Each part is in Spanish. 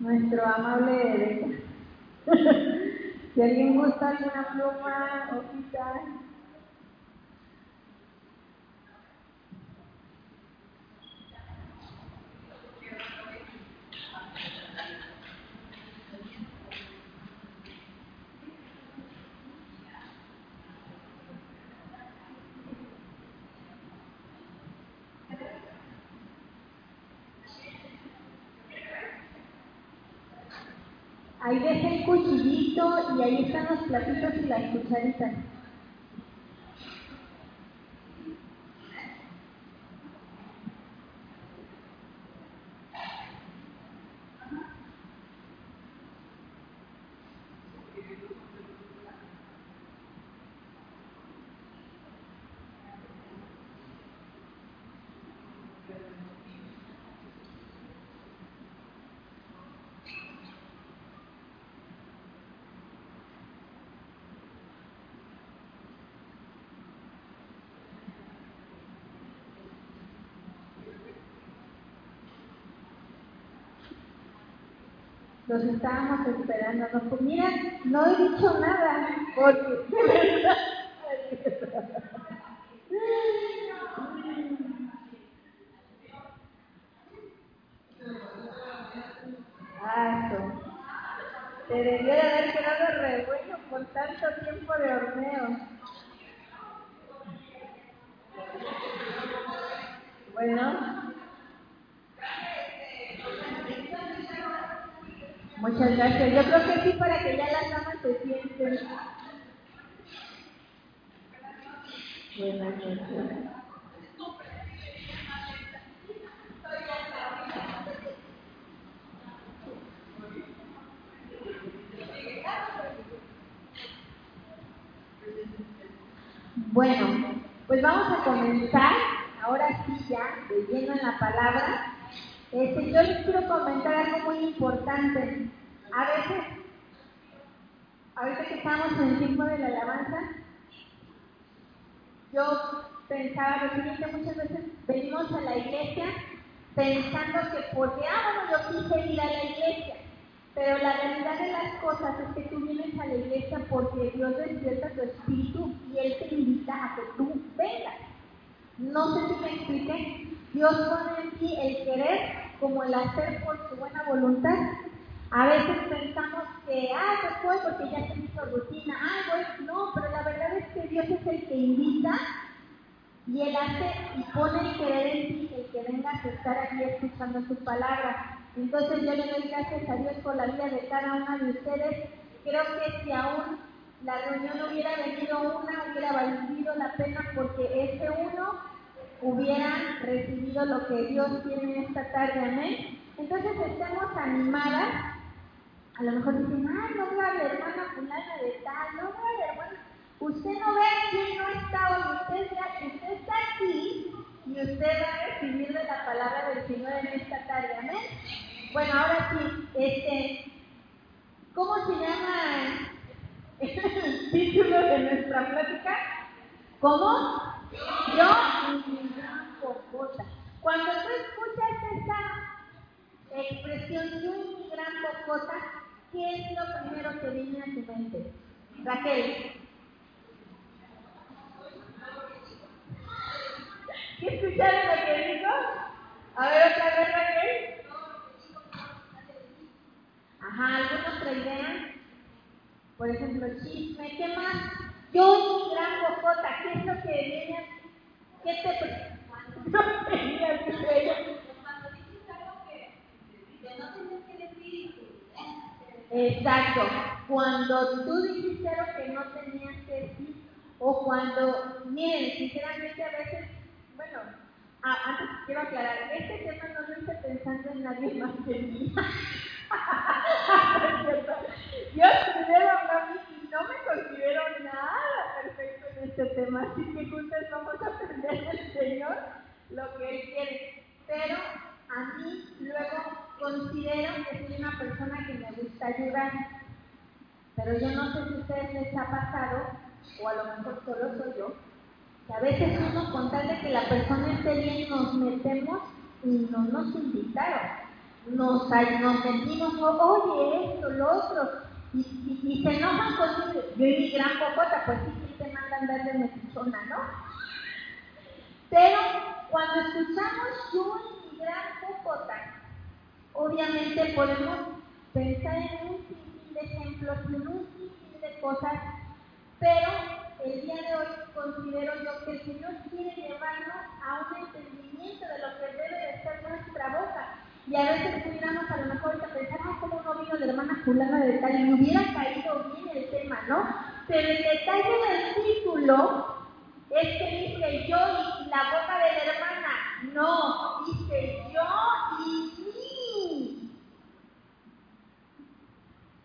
Nuestro amable Erika. si alguien gusta alguna pluma, hojita. Y ahí están los platitos y las cucharitas. Los estábamos esperando. No, pues mira, no he dicho nada, porque Ah, Te debió de haber quedado re bueno por tanto tiempo de horneo. Bueno. Muchas gracias. Yo creo que sí, para que ya las damas se sienten. Buenas noches. Bueno, pues vamos a comenzar, ahora sí ya, leyendo en la palabra. Este, yo les quiero comentar algo muy importante. A veces, ahorita que estamos en el tiempo de la alabanza, yo pensaba lo siguiente, muchas veces venimos a la iglesia pensando que porque, ah, bueno, yo quise ir a la iglesia, pero la realidad de las cosas es que tú vienes a la iglesia porque Dios despierta tu espíritu y Él te invita a que tú vengas. No sé si me expliqué. Dios pone en ti el querer como el hacer por su buena voluntad. A veces pensamos que, ah, pues voy porque ya se hizo rutina, ah, voy, no, pero la verdad es que Dios es el que invita y Él hace y pone el querer en ti, el que vengas a estar aquí escuchando su palabra. Entonces yo le doy gracias a Dios por la vida de cada una de ustedes. Creo que si aún la reunión hubiera venido una, hubiera valido la pena porque ese uno hubiera recibido lo que Dios tiene esta tarde, amén. Entonces estemos animadas. A lo mejor dicen, ay, no veo la hermana fulana de tal, no veo a la hermana. Usted no ve quién no está hoy, usted, usted está aquí y usted va a recibir de la palabra del Señor en esta tarde, amén. Bueno, ahora sí, este, ¿cómo se llama título de nuestra plática? ¿Cómo? Yo mi gran cocota. Cuando tú escuchas esa expresión yo y mi gran cocota, ¿qué es lo primero que viene a tu mente? Raquel. ¿Qué escucharon lo que dijo? A ver otra vez, Raquel. Ajá, ¿alguna otra idea? Por ejemplo, chisme, ¿qué más? Yo y mi gran cocota, ¿qué es lo que viene? ¿Qué te no tenía que decir Exacto. Cuando tú dijiste lo que no tenías que decir, o cuando, miren, sinceramente a veces, bueno, antes quiero aclarar, este tema no lo hice pensando en nadie más que mí. Yo primero y no me considero nada perfecto en este tema, así que juntos vamos a aprender del Señor lo que Él quiere. Pero a mí luego considero que soy una persona que me gusta ayudar. Pero yo no sé si a ustedes les ha pasado, o a lo mejor solo soy yo, que a veces uno con tal de que la persona esté bien nos metemos y no nos invitaron. Nos, nos sentimos, oye, esto, lo otro, y, y, se enojan conmigo. Yo y mi gran cocota, pues sí, sí te mandan darle metichona, ¿no? Pero cuando escuchamos yo y mi gran cocota, obviamente podemos pensar en un sinfín de ejemplos, en un sinfín de cosas, pero el día de hoy considero yo que el Señor quiere llevarnos a un entendimiento de lo que debe de ser nuestra boca. Y a veces pudiéramos a lo mejor pensar, ah, ¿cómo no vino la hermana fulana de tal? Y hubiera caído bien el tema, ¿no? Pero el detalle del título es que dice yo y la boca de la hermana. No, dice yo y mí.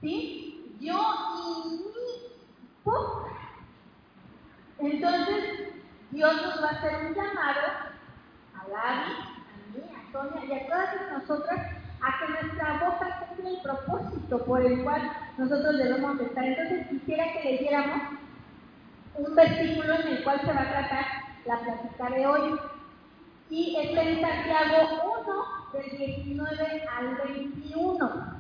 ¿Sí? Yo y mi boca. Entonces, Dios nos va a hacer un llamado a Gaby, a mí, a Y a todas nosotras a que nuestra boca cumpla el propósito por el cual nosotros debemos estar. Entonces, quisiera que leyéramos un versículo en el cual se va a tratar la plática de hoy. Y está en Santiago 1, del 19 al 21.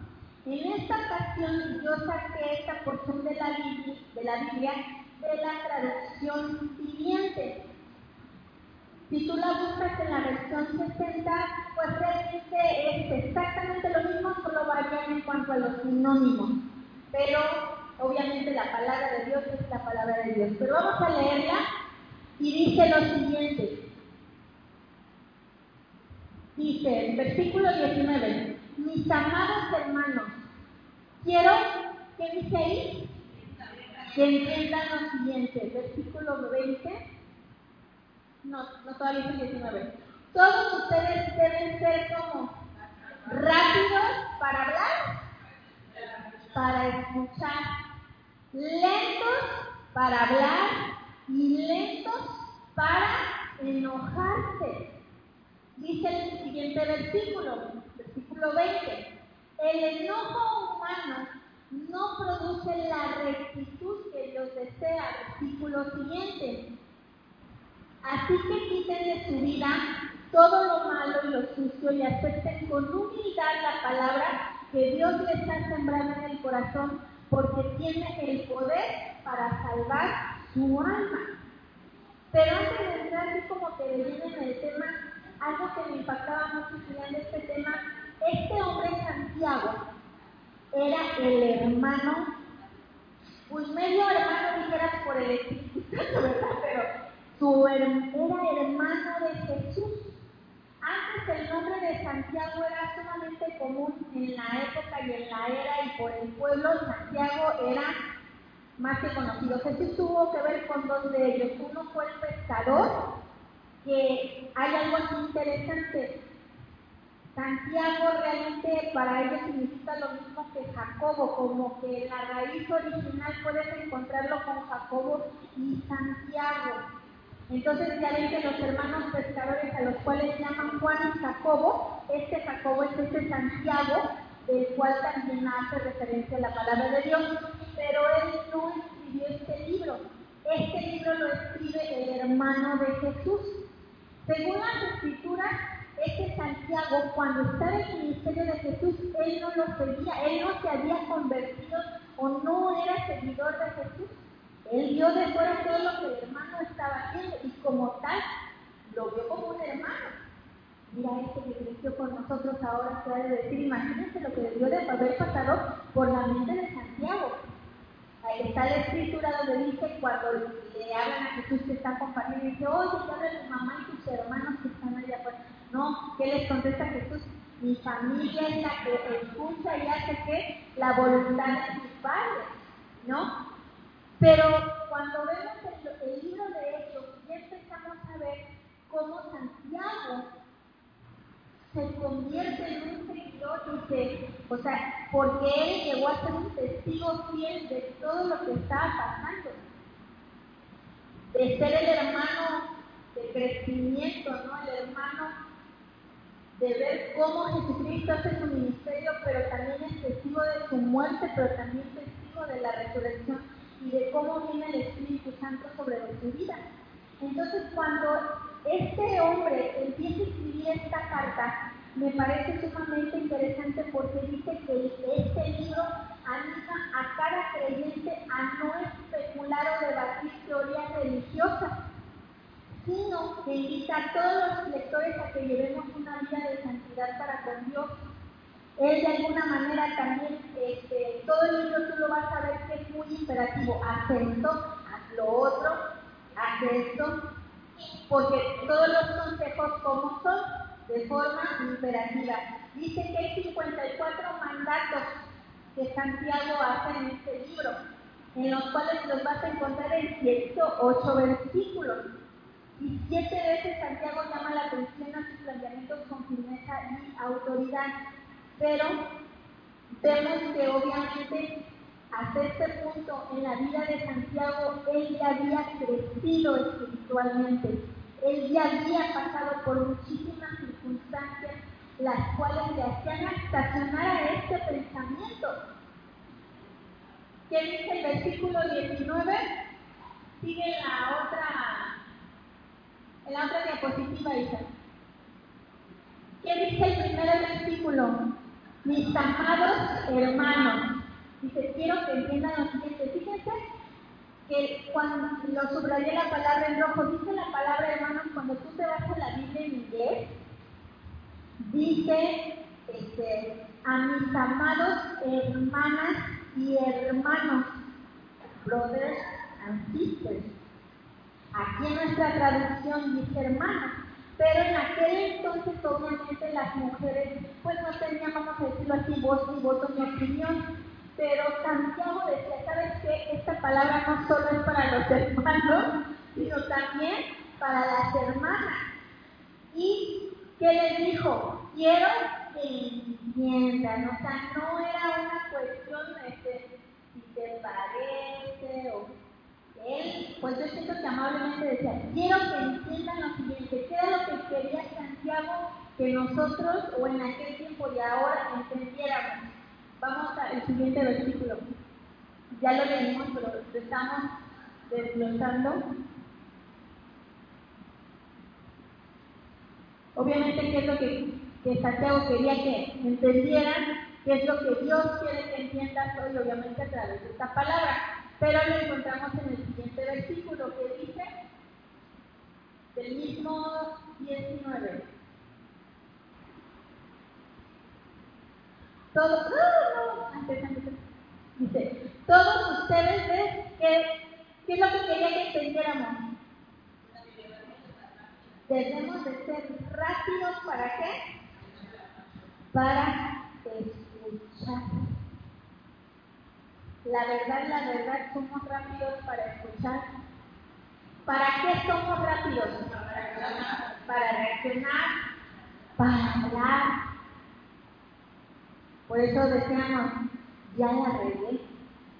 En esta ocasión yo saqué esta porción de la Biblia, de la, Biblia de la traducción siguiente. Si tú la buscas en la versión 60, pues realmente es exactamente lo mismo, solo varía en cuanto a los sinónimos. Pero obviamente la palabra de Dios es la palabra de Dios. Pero vamos a leerla y dice lo siguiente. Dice, versículo 19, mis amados hermanos, quiero, ¿qué dice ahí? Que entiendan lo siguiente, versículo 20, no, no todavía dice 19. Todos ustedes deben ser como rápidos para hablar, para escuchar, lentos para hablar y lentos para enojarse. Dice el siguiente versículo, versículo 20. El enojo humano no produce la rectitud que Dios desea. Versículo siguiente. Así que quiten de su vida todo lo malo y lo sucio y acepten con humildad la palabra que Dios les está sembrando en el corazón porque tiene el poder para salvar su alma. Pero antes de entrar así como que viene en el tema, algo que me impactaba mucho estudiando este tema, este hombre Santiago era el hermano, pues medio hermano dijera por el Espíritu ¿verdad? Pero su, era hermano de Jesús. Antes el nombre de Santiago era sumamente común en la época y en la era y por el pueblo Santiago era más que conocido. Jesús tuvo que ver con dos de ellos. Uno fue el pescador, que hay algo así interesante. Santiago realmente para ellos significa lo mismo que Jacobo, como que la raíz original puedes encontrarlo con Jacobo y Santiago. Entonces ya ven que los hermanos pescadores a los cuales llaman Juan y Jacobo, este Jacobo es este Santiago, del cual también hace referencia la palabra de Dios, pero él no escribió este libro. Este libro lo escribe el hermano de Jesús. Según las escrituras, este Santiago, cuando estaba en el ministerio de Jesús, él no lo seguía, él no se había convertido o no era seguidor de Jesús. Él vio de fuera todo lo que el hermano estaba haciendo y como tal lo vio como un hermano. Mira este que creció con nosotros ahora, se ha de decir, imagínense lo que debió de haber pasado por la mente de Santiago. Ahí está la escritura donde dice, cuando le hablan a Jesús que está compartiendo, dice, oye, ¿qué habla tu mamá y tus hermanos que están allá afuera? No, ¿qué les contesta Jesús? Mi familia es la que escucha y hace que la voluntad de sus padres, ¿no? Pero cuando vemos el, el libro de Hechos, ya empezamos a ver cómo Santiago se convierte en un seguidor o sea, porque él llegó a ser un testigo fiel de todo lo que estaba pasando. De ser el hermano de crecimiento, ¿no? El hermano de ver cómo Jesucristo hace su ministerio, pero también es testigo de su muerte, pero también testigo de la resurrección y de cómo viene el Espíritu Santo sobre su vida. Entonces, cuando este hombre empieza a escribir esta carta, me parece sumamente interesante porque dice que este libro anima a cada creyente a no especular o debatir teorías religiosas, sino que invita a todos los lectores a que llevemos una vida de santidad para con Dios. Él de alguna manera también, este, todo el libro tú lo vas a ver que es muy imperativo, haz esto, haz lo otro, haz esto, porque todos los consejos como son, de forma imperativa. Dice que hay 54 mandatos que Santiago hace en este libro, en los cuales los vas a encontrar en 108 versículos. Y siete veces Santiago llama la atención a sus planteamientos con firmeza y autoridad. Pero vemos que obviamente hasta este punto en la vida de Santiago él ya había crecido espiritualmente. Él ya había pasado por muchísimas circunstancias las cuales le hacían estacionar a este pensamiento. ¿Qué dice el versículo 19? Sigue la otra, en la otra diapositiva, Isa. ¿Qué dice el primer versículo? Mis amados hermanos. Dice, quiero que entiendan lo siguiente. Fíjense que cuando lo subrayé la palabra en rojo, dice la palabra hermanos, cuando tú te vas a la Biblia en inglés, dice este, a mis amados hermanas y hermanos, brothers and sisters. Aquí en nuestra traducción dice hermanos, pero en aquel entonces obviamente las mujeres pues no tenían, vamos a decirlo así, voz ni voto ni opinión. Pero Santiago decía, ¿sabes qué? Esta palabra no solo es para los hermanos, sino también para las hermanas. ¿Y qué les dijo? Quiero que entiendan, o sea, no era una cuestión de si te parece o él, pues yo siento que amablemente decía, quiero que entiendan lo siguiente, ¿qué era lo que quería Santiago que nosotros o en aquel tiempo y ahora entendiéramos? Vamos al siguiente versículo. Ya lo leímos, pero lo estamos desglosando. Obviamente, ¿qué es lo que, que Santiago quería que entendieran? ¿Qué es lo que Dios quiere que entiendas hoy? Obviamente a través de esta palabra. Pero lo encontramos en el siguiente versículo que dice, del mismo 19. Todos, Dice, todos ustedes ven que, ¿qué es lo que quería que entendiéramos? Debemos de ser rápidos para qué? Para escuchar. La verdad, la verdad, somos rápidos para escuchar. ¿Para qué somos rápidos? Para reaccionar, para hablar, por eso decíamos, ya la regué,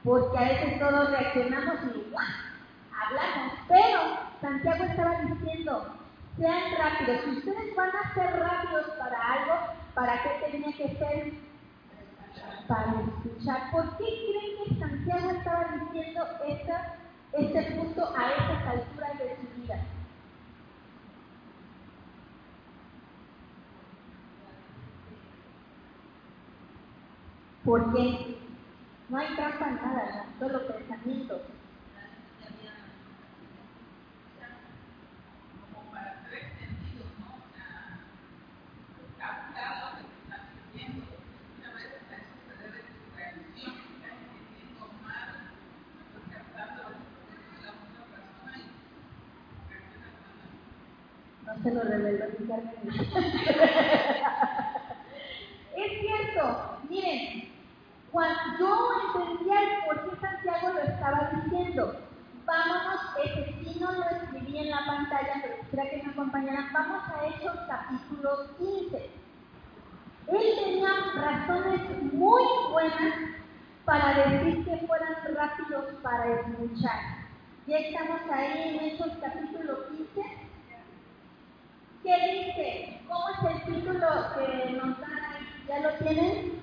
porque a veces todos reaccionamos y hablamos, pero Santiago estaba diciendo, sean rápidos, si ustedes van a ser rápidos para algo, ¿para qué tenía que ser? Para escuchar. ¿Por qué creen que Santiago estaba diciendo este punto a estas alturas de su vida? Porque no hay trampa en nada, solo pensamientos. No se lo reveló Es cierto, miren, Cuando yo entendía por qué Santiago lo estaba diciendo. Vámonos, ese sí no lo escribí en la pantalla, pero quisiera que me acompañaran. Vamos a Hechos capítulo 15. Él tenía razones muy buenas para decir que fueran rápidos para escuchar. Ya estamos ahí en Hechos capítulo 15. ¿Qué dice? ¿Cómo es el título que nos dan ahí? ¿Ya lo tienen?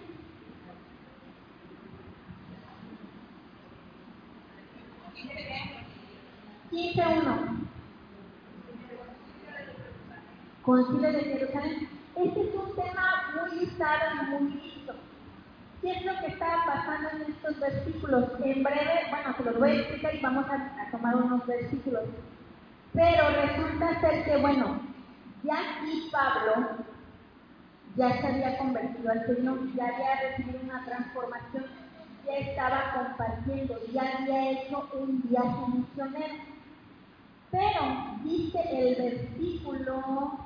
Quince uno. Concilio de Jerusalén. Este es un tema muy usado y muy visto. ¿Qué es lo que está pasando en estos versículos? En breve, bueno, se los voy a explicar y vamos a, a tomar unos versículos. Pero resulta ser que, bueno, ya aquí Pablo ya se había convertido al Señor, ya había recibido una transformación, ya estaba compartiendo, ya había hecho un viaje misionero. Pero dice el versículo,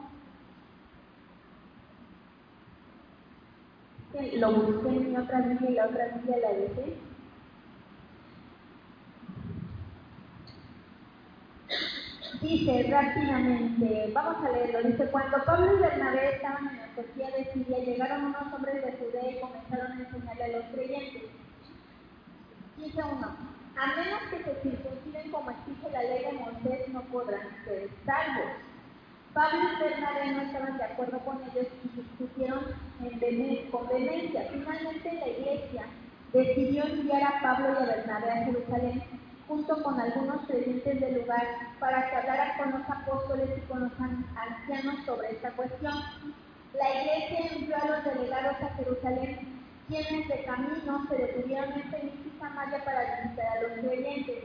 lo busqué en mi otra Biblia y la otra Biblia la dejé. Dice rápidamente, vamos a leerlo, dice, cuando Pablo y Bernabé estaban en la costilla de Siria, llegaron unos hombres de Judea y comenzaron a enseñarle a los creyentes. Dice uno, a menos que se circunciden como exige la ley de Moisés, no podrán ser salvos. Pablo y Bernabé no estaban de acuerdo con ellos y discutieron en con. Finalmente la iglesia decidió enviar a Pablo y a Bernabé a Jerusalén junto con algunos creyentes del lugar para que hablaran con los apóstoles y con los ancianos sobre esta cuestión. La iglesia envió a los delegados a Jerusalén, quienes de camino se detuvieron en Feliz y Samaria para visitar a los creyentes.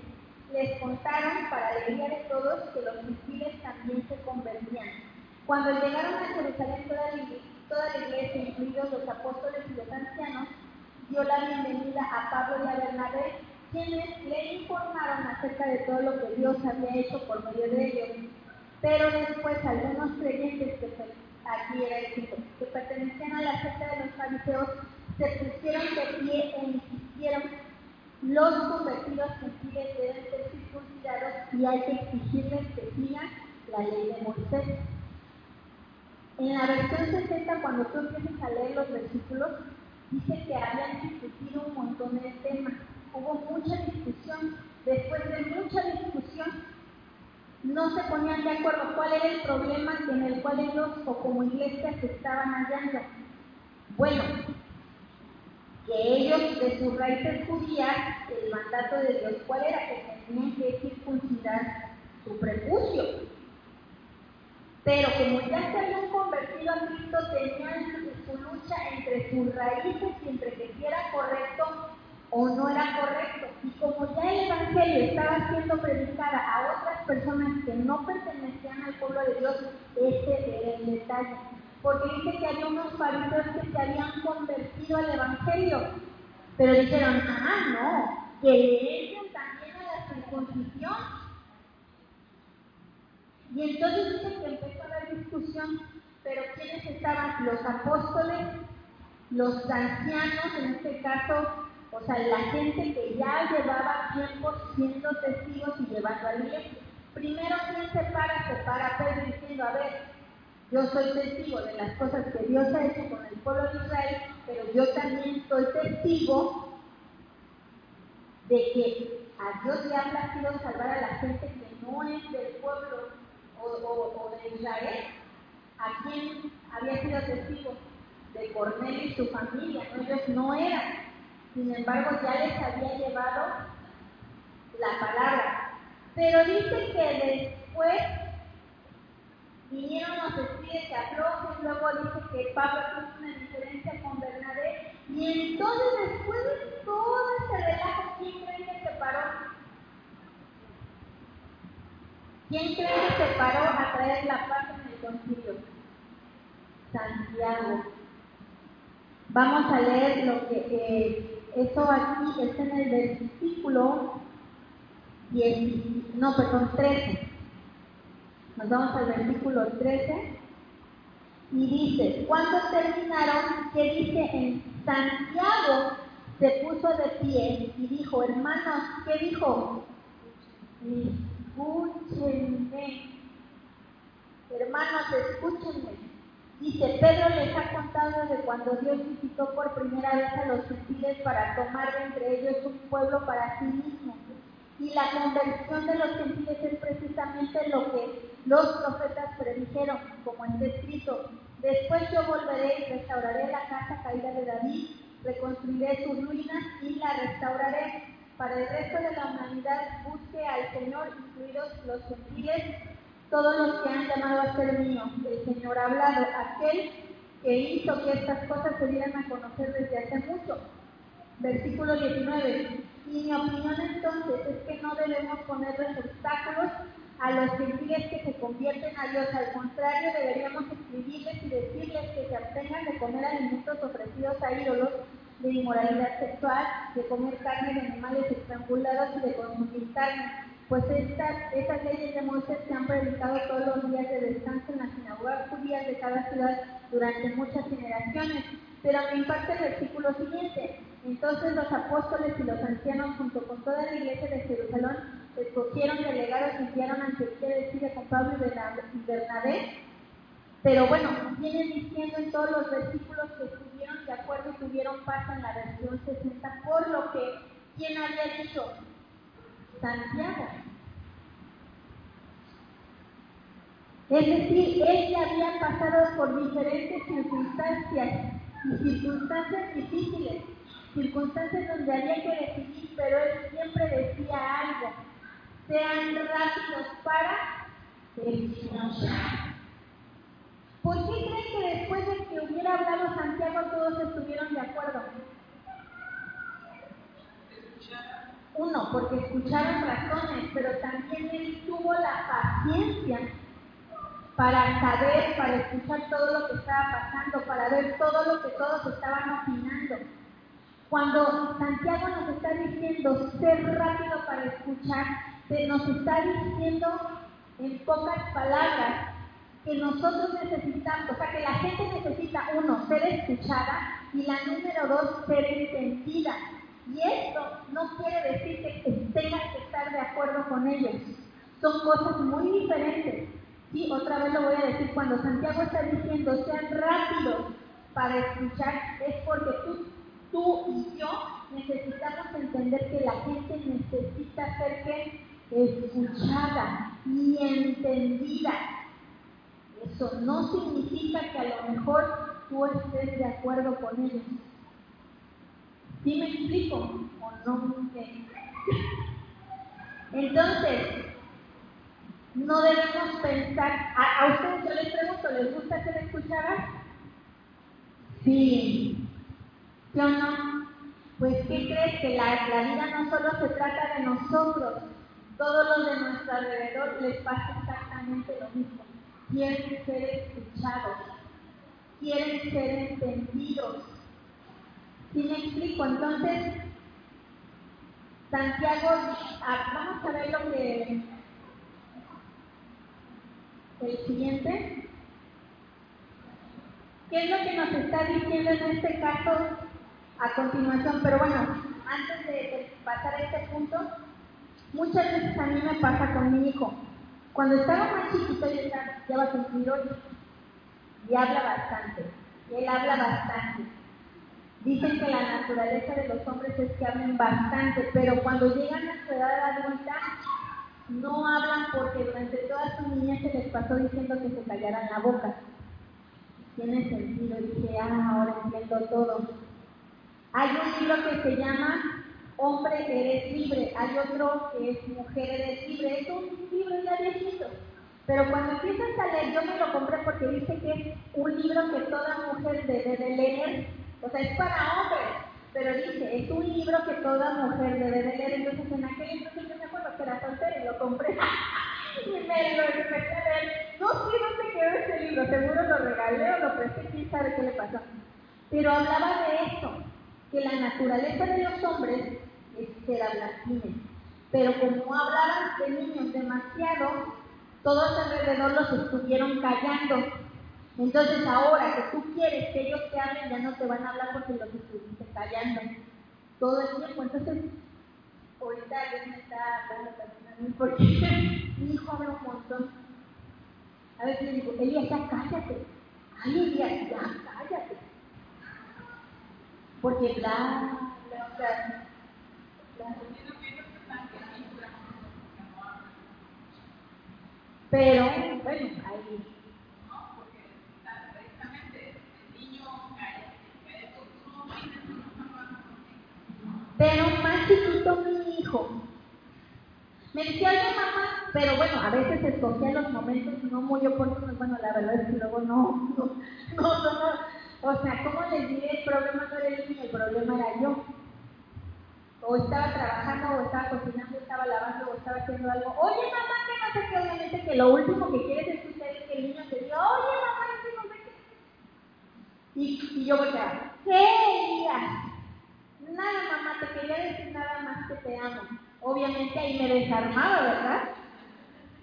Les contaron, para alegría de todos, que los gentiles también se convertían. Cuando llegaron a Jerusalén, toda la, toda la iglesia, incluidos los apóstoles y los ancianos, dio la bienvenida a Pablo y a Bernabé quienes le informaron acerca de todo lo que Dios había hecho por medio de ellos. Pero después algunos creyentes que pertenecían a la secta de los fariseos, se pusieron de pie e insistieron, los convertidos gentiles deben ser circuncidados y hay que exigirles que sigan la ley de Moisés. En la versión 60, cuando tú empiezas a leer los versículos, dice que habían discutido un montón de temas hubo mucha discusión. Después de mucha discusión, no se ponían de acuerdo cuál era el problema en el cual ellos o como iglesia se estaban hallando. Bueno, que ellos de sus raíces judías, el mandato de Dios, ¿cuál era? Que tenían que circuncidar su prepucio. Pero como ya se habían convertido a Cristo, tenían su lucha entre sus raíces y entre que si era correcto o no era correcto. Y como ya el Evangelio estaba siendo predicada a otras personas que no pertenecían al pueblo de Dios, ese era el detalle. Porque dice que había unos fariseos que se habían convertido al Evangelio, pero dijeron, ah, no, que le también a la circuncisión. Y entonces dice que empezó la discusión, pero ¿quiénes estaban? Los apóstoles, los ancianos, en este caso o sea, la gente que ya llevaba tiempo siendo testigos y llevando a la iglesia. Primero, ¿quién se para? Se para Pedro diciendo, a ver, yo soy testigo de las cosas que Dios ha hecho con el pueblo de Israel, pero yo también soy testigo de que a Dios le ha placido salvar a la gente que no es del pueblo o, de Israel. ¿A quién había sido testigo? De Cornelio y su familia, ellos no eran. Sin embargo, ya les había llevado la palabra. Pero dice que después vinieron los espíritus que aflojen, luego dice que Pablo tuvo una diferencia con Bernabé, y entonces después de todo ese relajo, ¿quién cree que se paró? ¿Quién cree que se paró a traer la paz en el concilio? Santiago. Vamos a leer lo que eh, eso aquí está en el versículo 10, no, perdón, 13. Nos vamos al versículo 13 y dice, cuando terminaron, que dice en Santiago se puso de pie y dijo, hermanos, ¿qué dijo? Escúchenme. Hermanos, escúchenme. Dice, Pedro les ha contado de cuando Dios visitó por primera vez a los gentiles para tomar de entre ellos un pueblo para sí mismo. Y la conversión de los gentiles es precisamente lo que los profetas predijeron, como está escrito. Después yo volveré y restauraré la casa caída de David, reconstruiré sus ruinas y la restauraré. Para el resto de la humanidad busque al Señor, incluidos los gentiles, todos los que han llamado a ser míos. El Señor ha hablado, aquel que hizo que estas cosas se dieran a conocer desde hace mucho. Versículo 19. Y mi opinión entonces es que no debemos ponerles obstáculos a los gentiles que se convierten a Dios. Al contrario, deberíamos escribirles y decirles que se abstengan de comer alimentos ofrecidos a ídolos, de inmoralidad sexual, de comer carne de animales estrangulados y de consumir carne. Pues estas, leyes de Moisés se han predicado todos los días de descanso en las sinagogas de cada ciudad durante muchas generaciones. Pero me impacta el versículo siguiente. Entonces los apóstoles y los ancianos, junto con toda la iglesia de Jerusalén, escogieron delegados y enviaron ante ustedes decide con Pablo y Bernabé. Pero bueno, vienen diciendo en todos los versículos que estuvieron de acuerdo y tuvieron paz en la versión 60, por lo que, ¿quién había dicho? Santiago. Es decir, él ya había pasado por diferentes circunstancias y circunstancias difíciles, circunstancias donde había que decidir, pero él siempre decía algo sean rápidos para escuchar. ¿Por qué creen que después de que hubiera hablado Santiago todos estuvieron de acuerdo? Uno, porque escucharon razones, pero también él tuvo la paciencia para saber, para escuchar todo lo que estaba pasando, para ver todo lo que todos estaban opinando. Cuando Santiago nos está diciendo ser rápido para escuchar, nos está diciendo en pocas palabras que nosotros necesitamos, o sea, que la gente necesita, uno, ser escuchada y la número dos, ser entendida. Y esto no quiere decir que tengas que estar de acuerdo con ellos. Son cosas muy diferentes. Y otra vez lo voy a decir, cuando Santiago está diciendo sean rápidos para escuchar, es porque tú, tú y yo necesitamos entender que la gente necesita ser escuchada y entendida. Eso no significa que a lo mejor tú estés de acuerdo con ellos. ¿Sí me explico o no? Entonces, no debemos pensar, a, a, ustedes yo les pregunto, ¿les gusta ser escuchadas? Sí. ¿Sí o no? Pues, ¿qué crees? Que la, la vida no solo se trata de nosotros, todos los de nuestro alrededor les pasa exactamente lo mismo. Quieren ser escuchados, quieren ser entendidos. ¿Sí me explico? Entonces, Santiago, ah, vamos a ver lo que el siguiente. ¿Qué es lo que nos está diciendo en este caso a continuación? Pero bueno, antes de pasar a este punto, Muchas veces a mí me pasa con mi hijo. Cuando estaba más chiquito, ya, ya va a cumplir y habla bastante. Él habla bastante. Dicen que la naturaleza de los hombres es que hablen bastante, pero cuando llegan a su edad adulta, no hablan porque durante toda su niñez se les pasó diciendo que se callaran la boca. Tiene sentido, dije, ah, ahora entiendo todo. Hay un libro que se llama hombre eres libre, hay otro que es mujer eres libre, es un libro ya viejito. Pero cuando empiezas a leer, yo me lo compré porque dice que es un libro que toda mujer debe de leer, o sea, es para hombres, pero dice, es un libro que toda mujer debe de leer, entonces en aquel entonces yo me acuerdo que era soltera y lo compré. y me lo empecé a leer. No sé dónde quedó ese libro, seguro lo regalé o lo presté, quién sabe qué le pasó. Pero hablaba de eso, que la naturaleza de los hombres es ser hablancines. Pero como hablaban de niños demasiado, todos alrededor los estuvieron callando. Entonces ahora que tú quieres que ellos te hablen, ya no te van a hablar porque los estuviste callando. todo el tiempo. Entonces, ahorita Dios me está dando también porque mi hijo habla un montón. A veces le digo, Elías, ya cállate. Ay, Elías, ya cállate. Porque bla, bla, bla. bla. Pero, bueno, ahí. Pero más chiquito mi hijo. Me decía, oye mamá, pero bueno, a veces escogía los momentos no muy oportunos. Bueno, la verdad es que luego no, no, no, no, O sea, ¿cómo les diré? El problema no era el niño, el problema era yo. O estaba trabajando, o estaba cocinando, o estaba lavando, o estaba haciendo algo. Oye mamá, que no sé qué, obviamente que lo último que quieres es que el niño te diga, oye mamá, no sé qué. Y, yo volteaba, ¿qué, Elías? Nada, mamá, te quería decir nada más que te amo. Obviamente ahí me desarmaba, ¿verdad?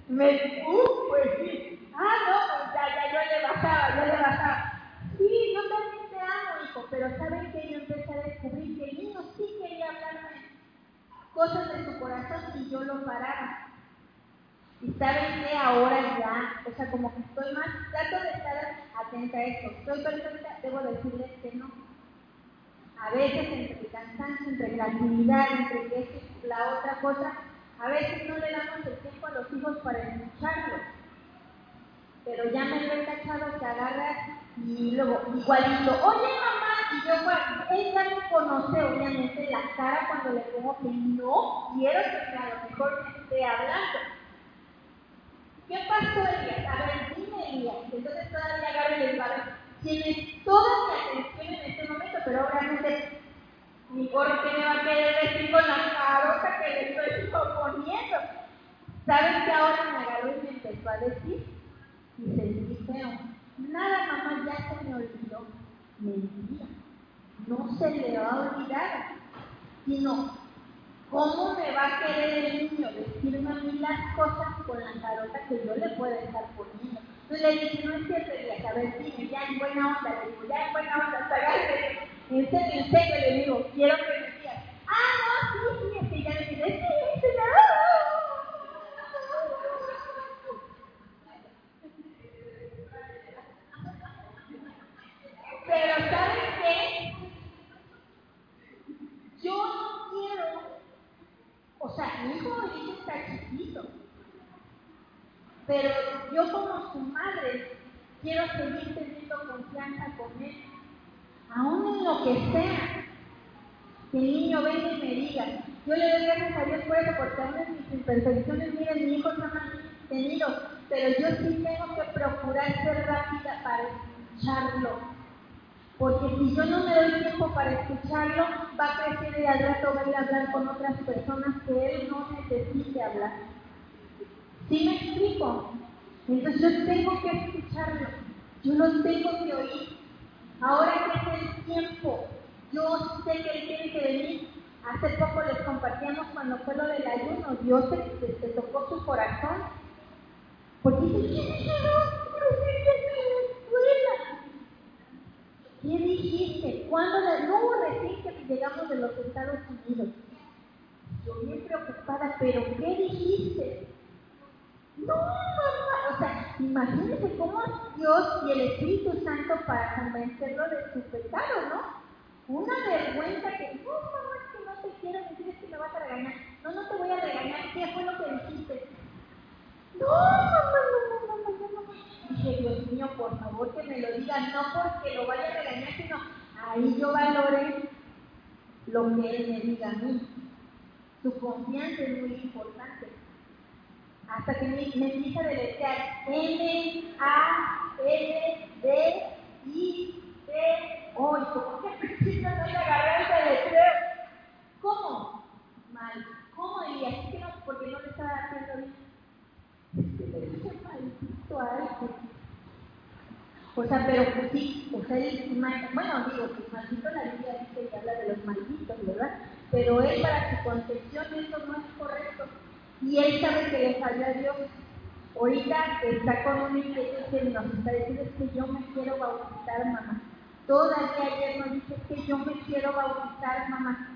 Me, uh, pues sí. Ah, no, pues ya, ya, yo le bajaba, yo le bajaba. Sí, yo también te amo, hijo, pero ¿saben que Yo empecé a descubrir que el niño sí quería hablarme cosas de su corazón y yo lo paraba. Y saben que ahora ya, o sea, como que estoy más, trato de estar atenta a esto. Soy perfecta, debo decirles que no a veces entre el cansancio, entre la actividad, entre esto la otra cosa, a veces no le damos el tiempo a los hijos para escucharlos. Pero ya me lo he cachado que agarra y luego igualito, oye mamá, y yo, bueno, ya me conoce obviamente la cara cuando le pongo que no quiero que a lo mejor me esté hablando. ¿Qué pasó, Elías? A ver, dime, Elías. Entonces todavía agarro y le digo, tienes toda mi atención en este momento, pero obviamente ni por qué me va a querer decir con la carota que le estoy poniendo. ¿Saben que ahora me agarró y me empezó a decir? Y sentí feo. Nada, mamá, ya se me olvidó. Mentira. No se le va a olvidar. Sino, ¿cómo me va a querer el niño decirme a mí las cosas con la carota que yo le puedo estar poniendo? Entonces le dije, no es cierto, a ver, dime, ya en buena onda, le digo, ya en buena onda, hasta En serio, en serio, le digo, quiero que me digas, ah, no, sí, sí, es que ya le dije, sí, sí, Pero ¿sabes qué? Yo no quiero, o sea, mi hijo ahorita está chiquito, pero yo como su madre quiero seguir teniendo confianza con él, aún en lo que sea. Que el niño venga y me diga, yo le doy gracias a Dios por eso, porque aún en mis imperfecciones, miren, mi hijo se ha tenido, pero yo sí tengo que procurar ser rápida para escucharlo. Porque si yo no me doy tiempo para escucharlo, va a crecer y al rato va a ir a hablar con otras personas que él no necesite hablar. ¿Sí me explico? Entonces yo tengo que escucharlo, yo lo tengo que oír. Ahora que es el tiempo, yo sé que él tiene que venir. Hace poco les compartíamos cuando fue lo del ayuno, Dios te, tocó su corazón. Porque dice, ¿qué dijiste? ¿Cuándo? No, recién que llegamos de los Estados Unidos. Yo bien preocupada, pero ¿qué dijiste? No, mamá. O sea, imagínense cómo Dios y el Espíritu Santo para convencerlo de su pecado, ¿no? Una vergüenza que, no, mamá, es que no te quiero decir, es que me vas a regañar. No, no te voy a regañar, ¿qué fue lo que dijiste? No, mamá, no, no, no, no, no. Dije, Dios mío, por favor que me lo digan, no porque lo vaya a regañar, sino ahí yo valoré lo que él me diga a mí. Su confianza es muy importante hasta que me, me empieza a deletrear M, A, L, D, I, T, O. Y como que preciso no le agarrar el deletreo. ¿Cómo? Mal. ¿Cómo diría? Es que no, porque no le estaba haciendo bien. Es que le dije maldito algo. O sea, pero pues sí, o sea, él, bueno, digo, pues maldito la Biblia dice que habla de los malditos, ¿verdad? Pero él para su concepción eso no es correcto. Y él sabe que le falló a Dios. Ahorita está con un inquietud que nos está diciendo que yo me quiero bautizar, mamá. Todavía ayer nos dice que yo me quiero bautizar, mamá.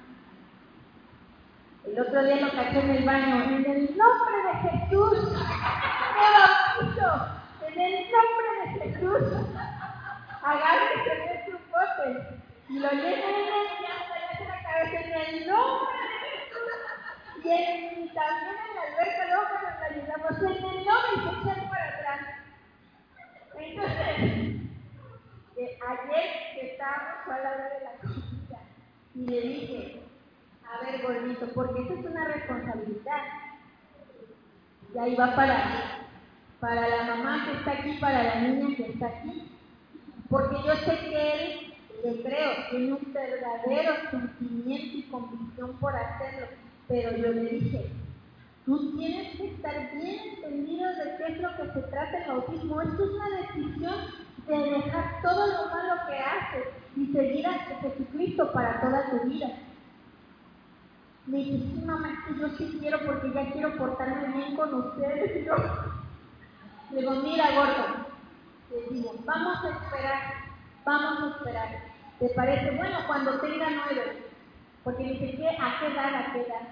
El otro día lo caché en el baño, en el nombre de Jesús, me bautizo, en el nombre de Jesús, agárrese de su bote y lo llena de la cabeza en el nombre. Y, también en la alberca luego ayudamos en el nombre y se echan para atrás. Entonces, ayer estábamos a la hora de la comida y le dije, a ver, gordito, porque esto es una responsabilidad. Y ahí va para, para la mamá que está aquí, para la niña que está aquí. Porque yo sé que él, le creo, tiene un verdadero sentimiento y convicción por hacerlo. Pero yo le dije, tú tienes que estar bien entendido de qué es lo que se trata el autismo. Esto es una decisión de dejar todo lo malo que haces y seguir a Jesucristo para toda tu vida. Me dice, sí, mamá, que yo sí quiero porque ya quiero portarme bien con ustedes. Le digo, mira, gordo, le digo, vamos a esperar, vamos a esperar. ¿Te parece? Bueno, cuando tenga nueve. Porque dice, ¿qué? ¿A qué edad? ¿A qué edad?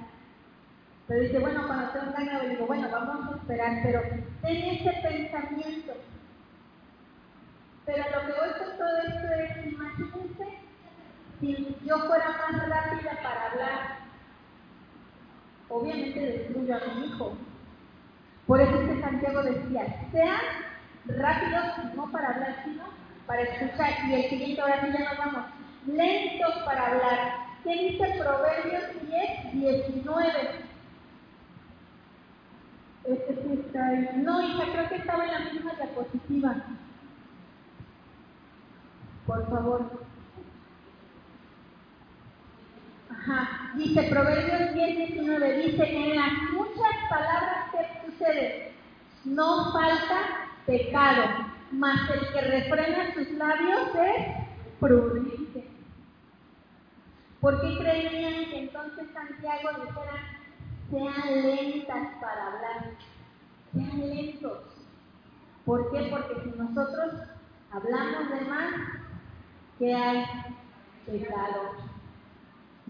Pero dice, bueno, cuando tenga nueve, digo, bueno, vamos a esperar, pero ten ese pensamiento. Pero lo que voy con todo esto es, imagínense, si yo fuera más rápida para hablar, obviamente destruyo a mi hijo. Por eso es que Santiago decía, sean rápidos no para hablar, sino para escuchar. Y el siguiente, ahora sí ya nos vamos, lentos para hablar. ¿Qué dice Proverbios 10, 19? Este sí está ahí. No, hija, creo que estaba en la misma diapositiva. Por favor. Ajá. Dice Proverbios 10, 19, dice, en las muchas palabras que sucede, no falta pecado, mas el que refrena sus labios es prudente. ¿Por qué creían que entonces Santiago dijera, sean lentas para hablar, sean lentos? ¿Por qué? Porque si nosotros hablamos de más, ¿qué hay? Pecado.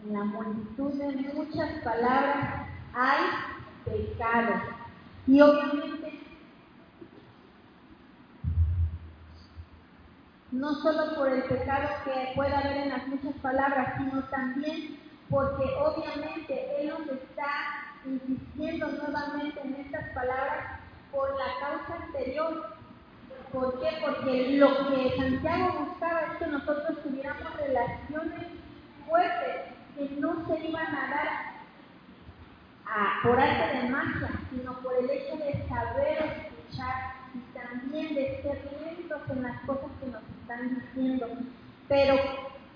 En la multitud de muchas palabras hay pecado. Y obviamente, no solo por el pecado que puede haber en las muchas palabras, sino también porque obviamente Él nos está insistiendo nuevamente en estas palabras por la causa anterior. ¿Por qué? Porque lo que Santiago buscaba es que nosotros tuviéramos relaciones fuertes que no se iban a dar por arte de magia, sino por el hecho de saber escuchar y también de ser lentos en las cosas que nos están diciendo. Pero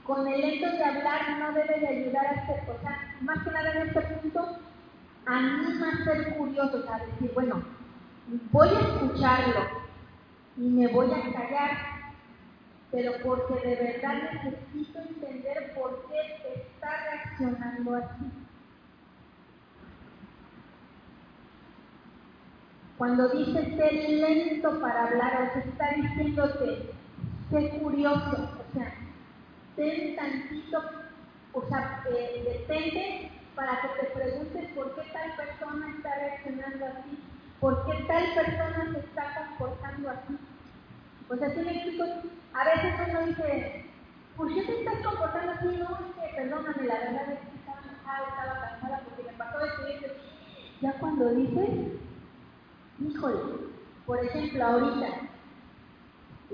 con el hecho de hablar no debe de ayudar a hacer cosas, más que nada en este punto, anima a ser curiosos, a decir, bueno, voy a escucharlo y me voy a callar pero porque de verdad necesito entender por qué está reaccionando así. Cuando dice ser lento para hablar, os está diciéndote, sé curioso, o sea, ten tantito, o sea, eh, detente para que te preguntes por qué tal persona está reaccionando así, por qué tal persona se está comportando así. O sea, si me explico, a veces uno dice, ¿por qué te estás comportando así? No, es que perdóname, la verdad es que estaba enojada, estaba cansada porque me pasó esto y. Ya cuando dices, híjole, por ejemplo, ahorita,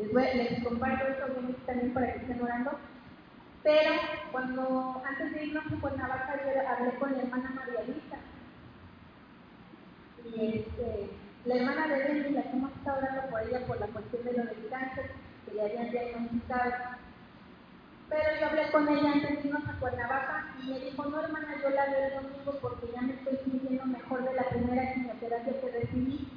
les, les comparto esto también para que estén orando, pero cuando antes de irnos a Cuernavaca yo hablé con la hermana María Luisa. Y este, la hermana de Benny, la que hemos estado orando por ella por la cuestión de lo del cáncer, que le habían diagnosticado. Pero yo hablé con ella antes de irnos a Cuernavaca y me dijo, no hermana, yo la veo el domingo porque ya me estoy sintiendo mejor de la primera quimioterapia que recibí.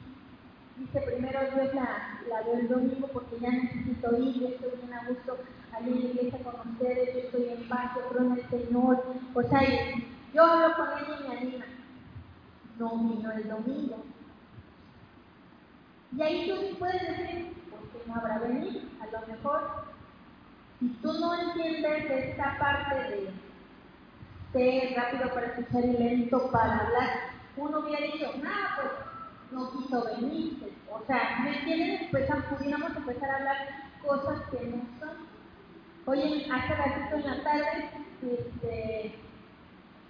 Dice, primero Dios la, la veo el domingo porque ya necesito ir, yo estoy bien a gusto allí en la iglesia con ustedes, yo estoy en paz, yo creo en el Señor. O sea, yo hablo con ella y me anima. No vino el domingo. Y ahí tú puedes decir, no habrá venido. A lo mejor, si tú no entiendes esta parte de sé rápido para escuchar y lento para hablar, uno hubiera dicho, nada, pues no quiso venir. O sea, ¿me entienden? Pues pudiéramos empezar a hablar cosas que no son. Oye, hace ratito en la tarde este,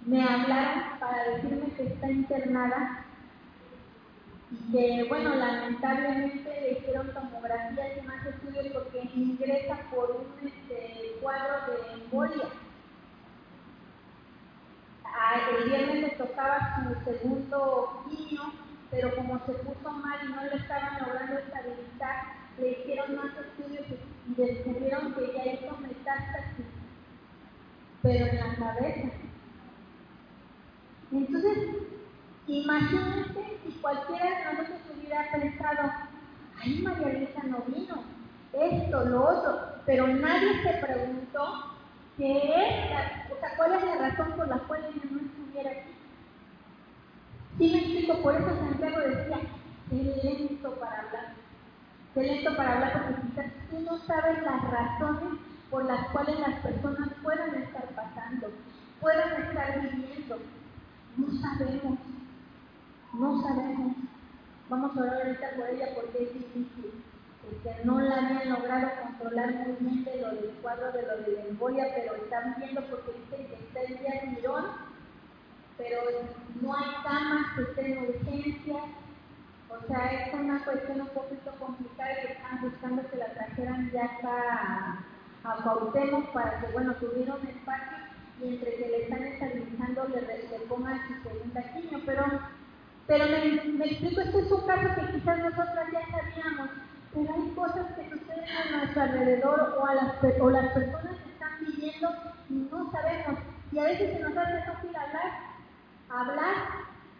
me hablaron para decirme que está internada y que, bueno, lamentablemente le hicieron tomografías y más estudios porque ingresa por un este, cuadro de embolia. Ah, el viernes le tocaba su segundo quimio, pero como se puso mal y no le estaban logrando estabilizar, le hicieron más estudios y descubrieron que ya hizo metástasis, pero en la cabeza. Entonces, imagínense si cualquiera de nosotros hubiera pensado, ay, María Luisa no vino, esto, lo otro, pero nadie se preguntó o sea, cuál es la razón por la cual ella no estuviera aquí. Sí me explico, por eso Santiago decía, qué lento para hablar, qué lento para hablar, porque quizás tú no sabes las razones por las cuales las personas puedan estar pasando, puedan estar viviendo. No sabemos, no sabemos. Vamos a orar ahorita por ella porque es difícil. Este, no la habían logrado controlar muy bien de lo del cuadro de lo de la embolia, pero están viendo porque dicen que está en día mirón, pero no hay camas que estén en urgencia. O sea, es una cuestión un poquito complicada que están buscando que la trajeran ya acá a, a para que, bueno, tuvieron espacio y entre que le están estabilizando le, le pongan su segunda quimio, pero, pero me, explico, este es un caso que quizás nosotras ya sabíamos, pero hay cosas que suceden a nuestro alrededor o, a las, o las personas están viviendo y no sabemos, y a veces se nos hace fácil hablar, hablar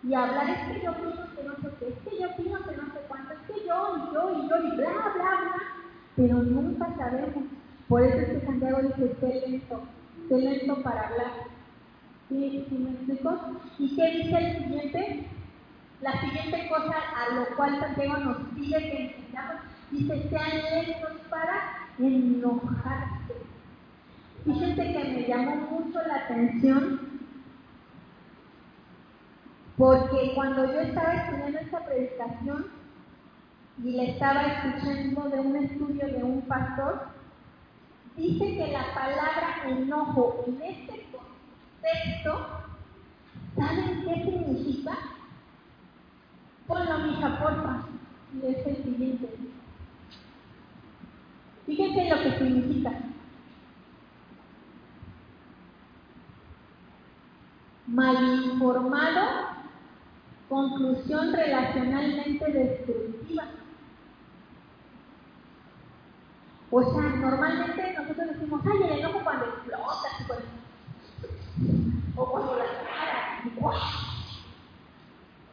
y hablar, es que yo opino que no sé qué, es que yo opino que no sé cuánto, es que yo y yo y yo y bla, bla, bla, pero nunca sabemos. Por eso es que Santiago dice, sé lento, qué lento para hablar. ¿Sí, ¿Sí me explico? ¿Y qué dice el siguiente? La siguiente cosa a lo cual Santiago nos pide que entendamos, dice, sean lentos para enojarse. Fíjense que me llamó mucho la atención porque cuando yo estaba estudiando esta predicación y le estaba escuchando de un estudio de un pastor, dice que la palabra enojo en este contexto, ¿saben qué significa? Ponlo, mija, porfa. Y es el siguiente. Fíjense lo que significa. Malinformado, conclusión relacionalmente destructiva. O sea, normalmente nosotros decimos, ay, el enojo cuando explota, o cuando la cara.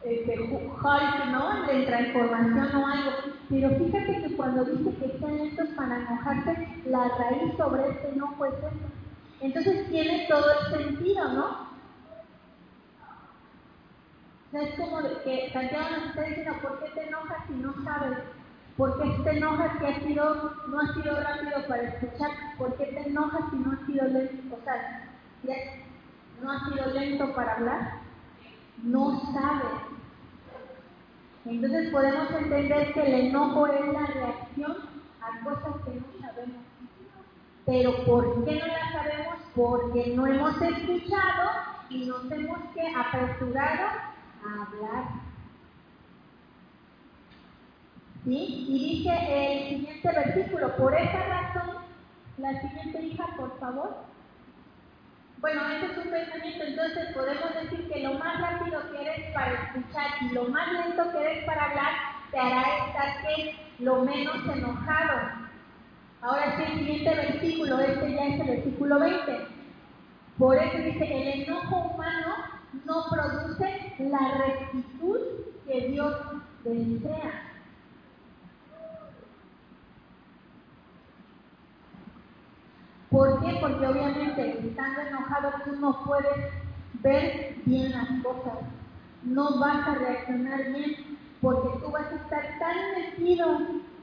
Este, ¿no? De transformación o algo. Pero fíjate que cuando dice que están lentos para enojarse, la raíz sobre este enojo es eso. Entonces tiene todo el sentido, ¿no? O sea, es como que Santiago nos está diciendo, ¿por qué te enojas si no sabes? ¿Por qué te enojas si ha sido, no ha sido rápido para escuchar? ¿Por qué te enojas si no ha sido lento? O sea, no ha sido lento para hablar. No sabes. Entonces podemos entender que el enojo es la reacción a cosas que no sabemos. Pero ¿por qué no las sabemos? Porque no hemos escuchado y nos hemos que apresurado hablar. ¿Sí? Y dice el siguiente versículo, por esa razón, la siguiente hija, por favor. Bueno, ese es un pensamiento, entonces podemos decir que lo más rápido que eres para escuchar y lo más lento que eres para hablar te hará estar que lo menos enojado. Ahora sí, el siguiente versículo, este ya es el versículo 20. Por eso dice, el enojo humano no produce la rectitud que Dios desea. ¿Por qué? Porque obviamente estando enojado tú no puedes ver bien las cosas, no vas a reaccionar bien, porque tú vas a estar tan metido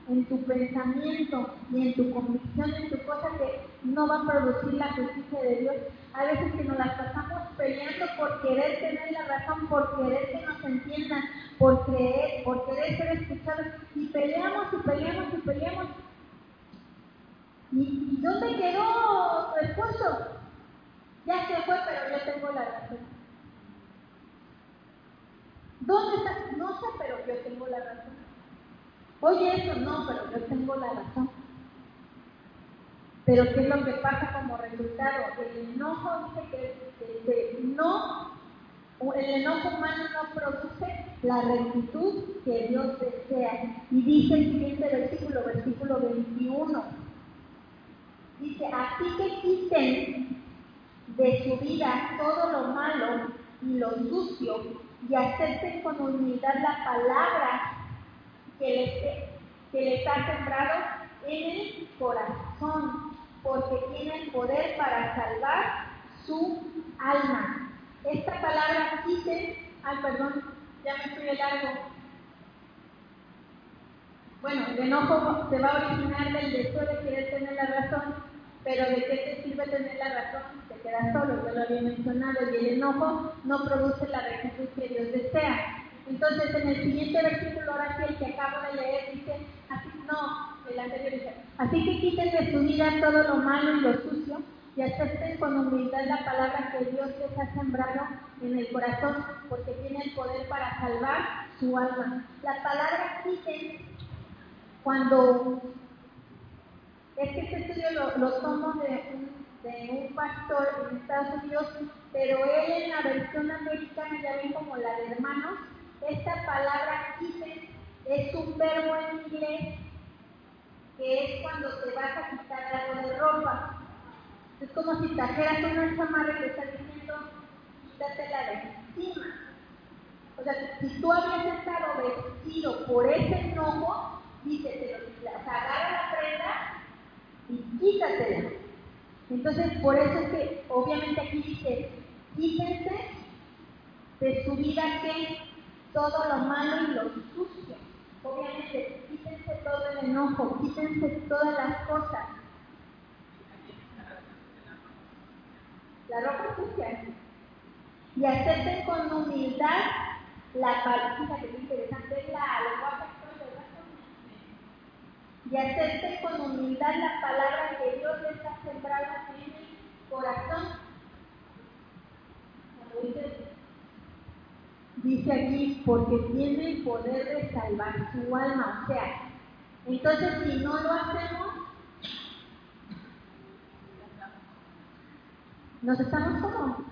en tu pensamiento y en tu convicción en tu cosa que no va a producir la justicia de Dios. Hay veces que nos las pasamos peleando por querer tener la razón, por querer que nos entiendan, por creer, por querer ser escuchados. Y peleamos y peleamos y peleamos. ¿Y, dónde quedó tu esposo? Ya se fue, pero yo tengo la razón. ¿Dónde está? No sé, pero yo tengo la razón. Oye, eso no, pero yo tengo la razón. Pero ¿qué es lo que pasa como resultado? El enojo dice que, no, el enojo humano no produce la rectitud que Dios desea. Y dice el siguiente versículo, versículo 21. Dice, así que quiten de su vida todo lo malo y lo sucio y acepten con humildad la palabra que les, que les ha sembrado en el corazón porque tiene el poder para salvar su alma. Esta palabra dice, ay perdón, ya me estoy largo. Bueno, el enojo se va a originar del deseo de querer tener la razón, pero ¿de qué te sirve tener la razón te quedas solo? Yo lo había mencionado, y el enojo no produce la rectitud que Dios desea. Entonces, en el siguiente versículo, ahora sí, el que acabo de leer, dice, así no, el anterior dice, así que quiten de su vida todo lo malo y lo sucio y acepten con humildad la palabra que Dios les ha sembrado en el corazón, porque tiene el poder para salvar su alma. La palabra quiten, cuando es que este estudio lo, lo tomo de un, de un pastor en Estados Unidos, pero él en la versión americana, ya ven como la de hermanos, esta palabra quiten es un verbo en inglés que es cuando te vas a quitar algo de ropa. Es como si trajeras una chamarra y te está diciendo, quítatela de encima. O sea, si tú habías estado vestido por ese enojo, dice, te agarra la prenda y quítatela. Entonces, por eso es que, obviamente aquí dice, quítense de su vida que todo lo malo y lo sucio. Obviamente, quítense todo el enojo, quítense todas las cosas. La ropa sucia. Y acepten con humildad la palabra, que es interesante, es la lenguaje y acepten con humildad la palabra que Dios les ha sembrado en el corazón. Cuando dice dice aquí, porque tiene el poder de salvar su alma. O sea, entonces si no lo hacemos, nos estamos como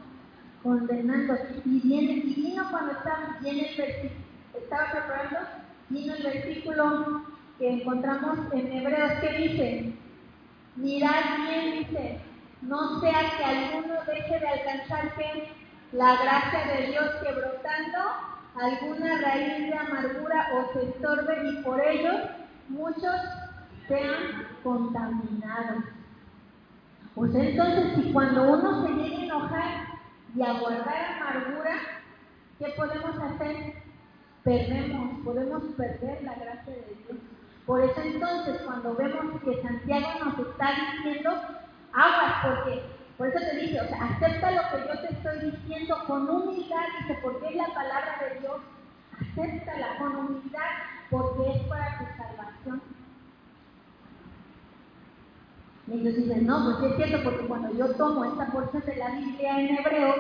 condenando. Y viene, y vino cuando estaba, viene el estaba preparando, vino el versículo que encontramos en Hebreos que dice, mirad bien, dice, no sea que alguno deje de alcanzar que la gracia de Dios que brotando alguna raíz de amargura o se estorbe y por ello muchos sean contaminados. Pues entonces, si cuando uno se llega a enojar y a guardar amargura, ¿qué podemos hacer? Perdemos, podemos perder la gracia de Dios. Por eso entonces, cuando vemos que Santiago nos está diciendo, aguas, porque por eso te dice, o sea, acepta lo que yo te estoy diciendo con humildad, dice, porque es la palabra de Dios. Acéptala con humildad, porque es para tu salvación. Y ellos dicen, no, pues es cierto, porque cuando yo tomo esta porción de la Biblia en hebreo,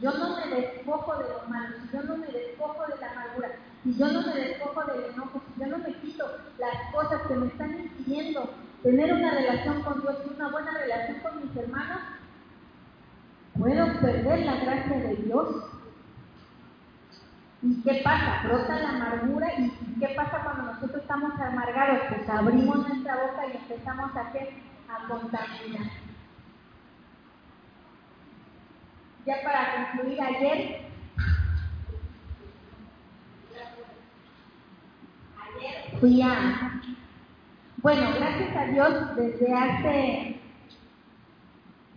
yo no me despojo de lo malo, si yo no me despojo de la amargura, si yo no me despojo del enojo, si yo no me quito las cosas que me están impidiendo tener una relación con Dios y una buena relación con mis hermanos, puedo perder la gracia de Dios. ¿Y qué pasa? Brota la amargura y ¿qué pasa cuando nosotros estamos amargados? Pues abrimos nuestra boca y empezamos a hacer a contaminar. Ya para concluir ayer, ayer fui a bueno, gracias a Dios, desde hace,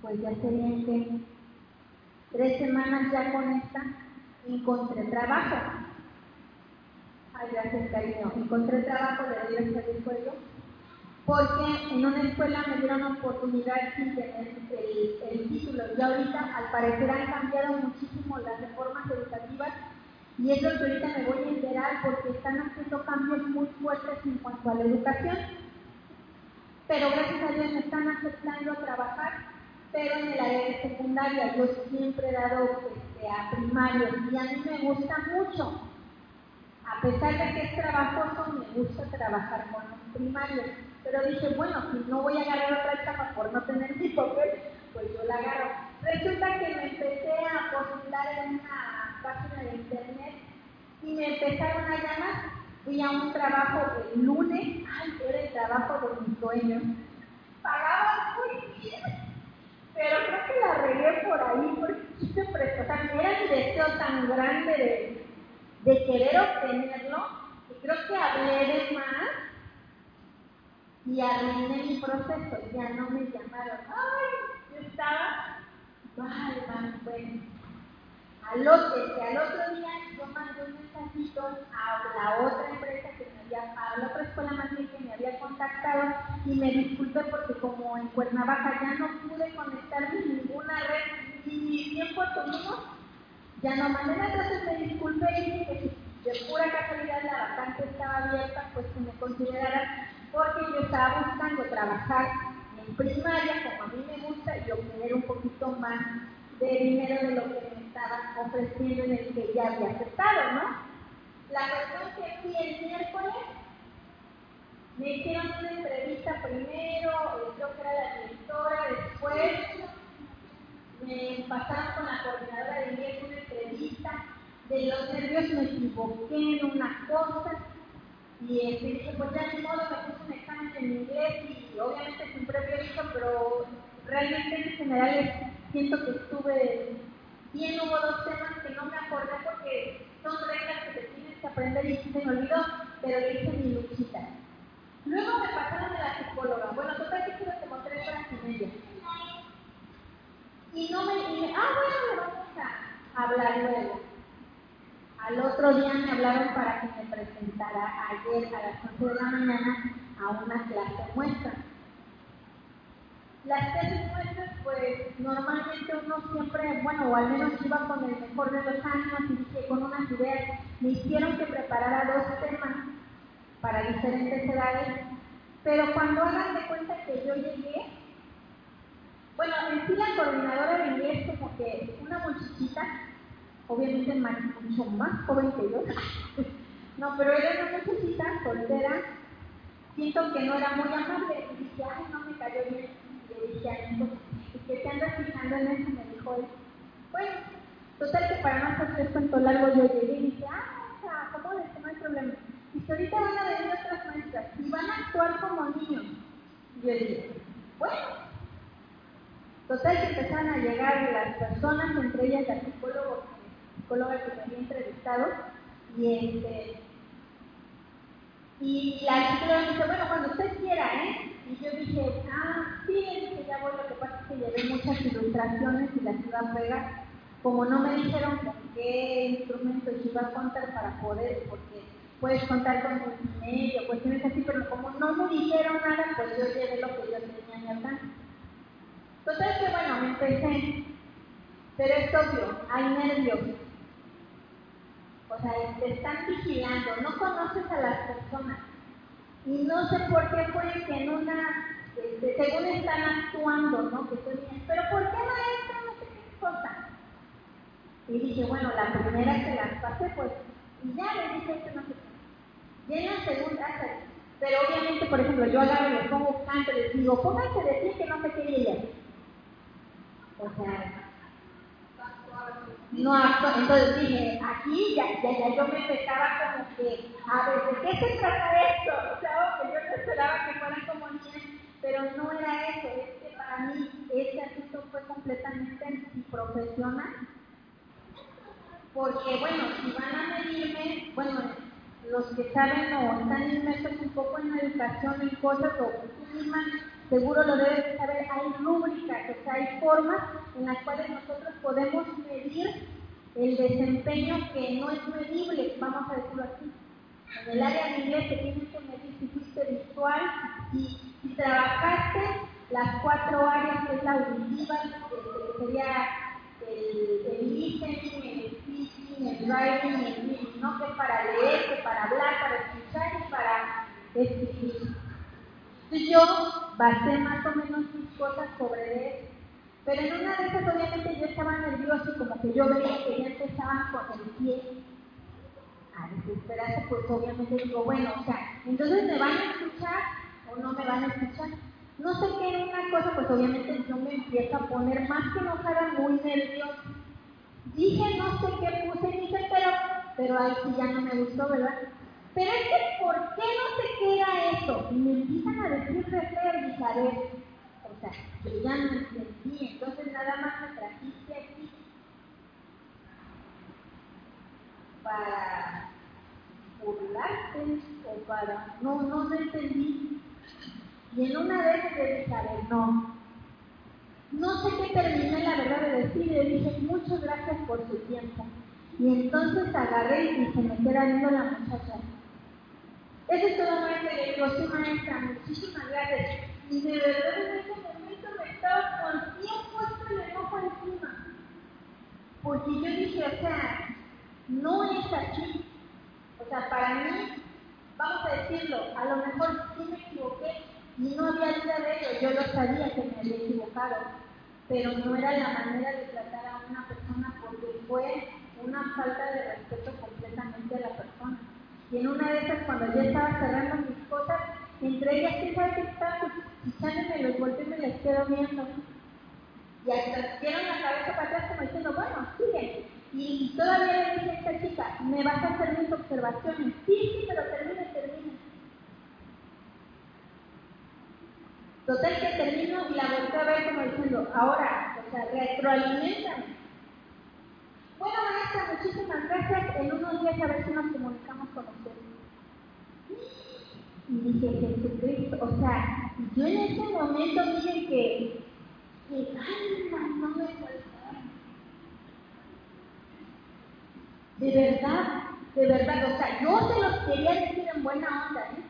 pues ya serían que tres semanas ya con esta, encontré trabajo. Ay, gracias cariño, encontré trabajo, de doy gracias al porque en una escuela me dieron oportunidad sin tener el, título. Y ahorita, al parecer, han cambiado muchísimo las reformas educativas y es lo que ahorita me voy a enterar porque están haciendo cambios muy fuertes en cuanto a la educación. Pero gracias a Dios me están aceptando trabajar, pero en el área de secundaria. Yo siempre he dado este, a primario y a mí me gusta mucho. A pesar de que es trabajoso, me gusta trabajar con los primarios. Pero dije, bueno, si no voy a agarrar otra etapa por no tener mi papel, pues yo la agarro. Resulta que me empecé a postular en una página de internet y me empezaron a llamar. Fui a un trabajo el lunes, ay, era el trabajo de mis sueños. Pagaban muy bien, pero creo que la regué por ahí porque quise prestar. Era mi deseo tan grande de, de querer obtenerlo, y creo que hablé de más y arruiné mi proceso, ya no me llamaron. Ay, yo estaba mal, mal, bueno. Al otro, día yo mandé un mensajito a la otra empresa que me había, a la otra escuela más bien que me había contactado y me disculpé porque como en Cuernavaca ya no pude conectarme en ninguna red y tiempo tuvimos, ya no mandé nada, entonces me disculpé y dije que si de pura casualidad la vacante estaba abierta, pues que me consideraran porque yo estaba buscando trabajar en primaria, como a mí me gusta, y obtener un poquito más de dinero de lo que me estaban ofreciendo en el que ya había aceptado, ¿no? La cuestión que fui el miércoles, me hicieron una entrevista primero, creo que era la directora, después me pasaron con la coordinadora de inglés una entrevista, de los nervios me equivoqué en una cosa, y este, dije, pues ya ni modo, me puse un examen en inglés y obviamente sin previo aviso, pero realmente en general siento que estuve bien. Hubo dos temas que no me acordé porque son reglas que te tienes que aprender y se me olvidó, pero le hice mi luchita. Luego me pasaron a la psicóloga. Bueno, total que tuve como tres horas y media. Y no me, dije, ah, bueno, me vamos a hablar luego. Al otro día me hablaron para que me presentara ayer a las 11 de la mañana a una clase muestra. Las clases muestras, pues normalmente uno siempre, bueno, o al menos iba con el mejor de los años y con unas ideas. Me hicieron que preparara dos temas para diferentes edades, pero cuando hagan de cuenta que yo llegué, bueno, en sí la coordinadora de inglés como que una muchachita obviamente más, mucho más joven que yo. no, pero era una muchachita soltera, siento que no era muy amable, y dije, ay, no me cayó bien. Y le dije a mi ¿y qué te andas fijando en eso? Me dijo él. Bueno, total que para no hacer cuento largo, yo llegué y dije, ah, o sea, ¿cómo de no hay problema? Y que ahorita van a venir otras maestras y van a actuar como niños. Y yo dije, bueno. Total que empezaron a llegar las personas, entre ellas el psicólogo psicóloga que me había entrevistado, y este y la psicóloga me dice, bueno, cuando usted quiera, ¿eh? Y yo dije, ah, sí, dije, ya voy, lo que pasa es que llevé muchas ilustraciones y las iba a pegar. Como no me dijeron con qué instrumentos iba a contar para poder, porque puedes contar con multimedia, cuestiones así, pero como no me dijeron nada, pues yo llevé lo que yo tenía en el Entonces, que bueno, me empecé, pero es obvio, hay nervios, o sea, te están vigilando, no conoces a las personas. Y no sé por qué fue que en una, este, según están actuando, ¿no? Que estoy bien, pero ¿por qué maestra no sé qué cosa? Y dije, bueno, la primera que las pasé, pues, y ya le dije que no sé qué. Y en la segunda, pero obviamente, por ejemplo, yo agarro y pongo canto y les digo, pónganse de pie que no sé qué leer. O sea, no. Entonces dije, aquí ya, ya, ya yo me empezaba como que, a ver, ¿de qué se trata esto? O sea, que yo no esperaba que fueran como niñas, pero no era eso, es que para mí este asunto fue completamente antiprofesional. Porque, bueno, si van a medirme, bueno, los que saben o están inmersos un poco en la educación, en cosas, o misma seguro lo debes saber, hay rúbricas, o sea, hay formas en las cuales nosotros podemos medir el desempeño que no es medible, vamos a decirlo así. En el área de inglés se tiene que medir si fuiste visual y trabajaste las cuatro áreas que es la auditiva, que sería el, listening, el speaking, el writing el reading, ¿no? Que es para leer, que para hablar, para escuchar y para escribir. Entonces yo basé más o menos mis cosas sobre eso. Pero en una de esas obviamente yo estaba nerviosa y como que yo veía que ya empezaban con el pie a desesperarse, pues obviamente digo, bueno, o sea, entonces me van a escuchar o no me van a escuchar. No sé qué era una cosa, pues obviamente yo me empiezo a poner más que enojada, muy nerviosa. Dije no sé qué puse, dije, pero, pero ahí sí ya no me gustó, ¿verdad? Pero es que, ¿por qué no se queda Y me empiezan a decir saber. O sea, yo ya no entendí, entonces nada más me trajiste aquí para burlarte o para. No, no me entendí. Y en una vez le dije, no. No sé qué terminé la verdad de decir, le dije, muchas gracias por su tiempo. Y entonces agarré y se me queda viendo la muchacha. Eso es todo maestra, le digo, sí maestra, muchísimas gracias. Y de verdad en ese momento me estaba con 100 puesto el enojo encima. Porque yo dije, o sea, no es aquí. O sea, para mí, vamos a decirlo, a lo mejor sí me equivoqué y no había duda de ello, yo lo sabía que me había equivocado, pero no era la manera de tratar a una persona porque fue una falta de respeto completamente a la persona. Y en una de esas, cuando yo estaba cerrando mis cosas, entre ellas, ¿qué sabe que estaba? Echándome los golpes y me les quedo viendo. Y hasta dieron la cabeza para atrás como diciendo, bueno, sigue. Y todavía le dije a esta chica, ¿me vas a hacer mis observaciones? Sí, sí, pero termine, termine. Total que termino y la volteo a ver como diciendo, ahora, o sea, retroalimentame. Bueno, maestra, muchísimas gracias. En unos días a ver si nos comunicamos con usted. Y dije, Jesucristo, o sea, yo en ese momento dije que, que alma no me faltaba. De verdad, de verdad, o sea, yo se los quería decir en buena onda, ¿eh?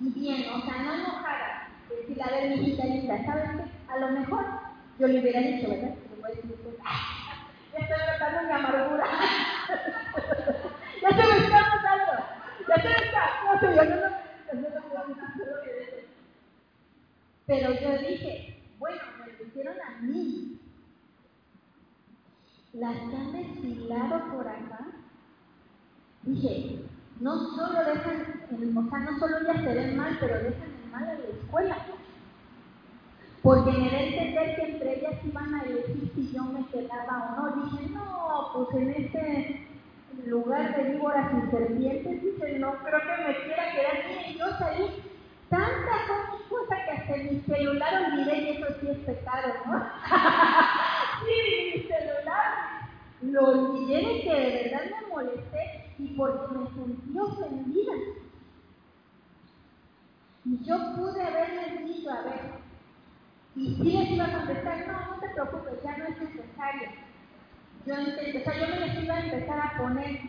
Y bien, o sea, no enojada. Decirle, a ver, mi hijita linda, ¿sabes qué? A lo mejor yo le hubiera dicho, ¿verdad? Voy a decir, pues, ya estoy tratando mi amargura. ya me está pasando. Ya me está. No sé, yo no lo Pero yo dije, bueno, me lo hicieron a mí. Las que han desfilado por acá, dije, no solo dejan, o sea, no solo ellas se ven mal, pero dejan el mal a la escuela. Porque me da entender que entre ellas iban a elegir si yo me quedaba o no. Dije, no, pues en este lugar de víboras y serpientes, dije, no creo que me quiera quedar. Y yo salí tanta cosa que hasta mi celular olvidé y eso sí es pecado, ¿no? sí, mi celular lo olvidé de que de verdad me molesté y porque me sentí ofendida. Y yo pude haberles dicho, a ver, y sí les iba a contestar, no, no te preocupes, ya no es necesario. Yo entendí, o sea, yo me les iba a empezar a poner,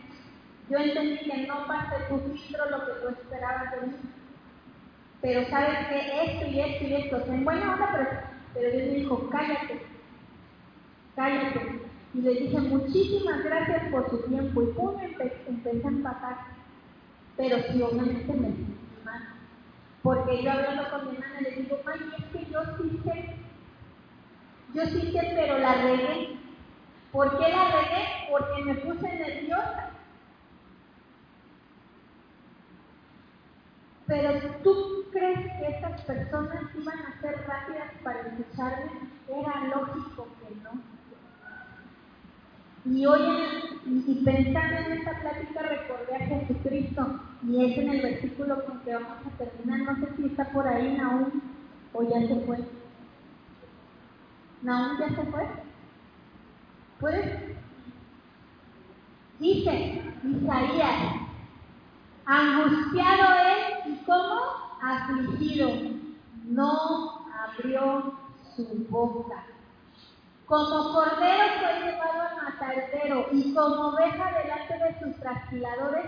yo entendí que no pasa tu filtro lo que tú esperabas de mí. Pero sabes que esto y esto y esto, en buena onda, pero, pero Dios me dijo, cállate, cállate. Y le dije, muchísimas gracias por su tiempo. Y pum, empecé, a empatar. Pero sí, obviamente me mal. Porque yo hablando con mi hermana le digo, mami, es que yo sí sé, yo sí sé, pero la regué. ¿Por qué la regué? Porque me puse nerviosa. Pero tú crees que estas personas iban a ser rápidas para escucharme? Era lógico que no. Y hoy, y pensando en esta plática, recordé a Jesucristo, y es en el versículo con que vamos a terminar. No sé si está por ahí Naúm o ya se fue. ¿Naúm ya se fue? ¿Puedes? Dice Isaías, angustiado él y como afligido, no abrió su boca. Como cordero fue llevado al matadero y como oveja delante de sus trasquiladores,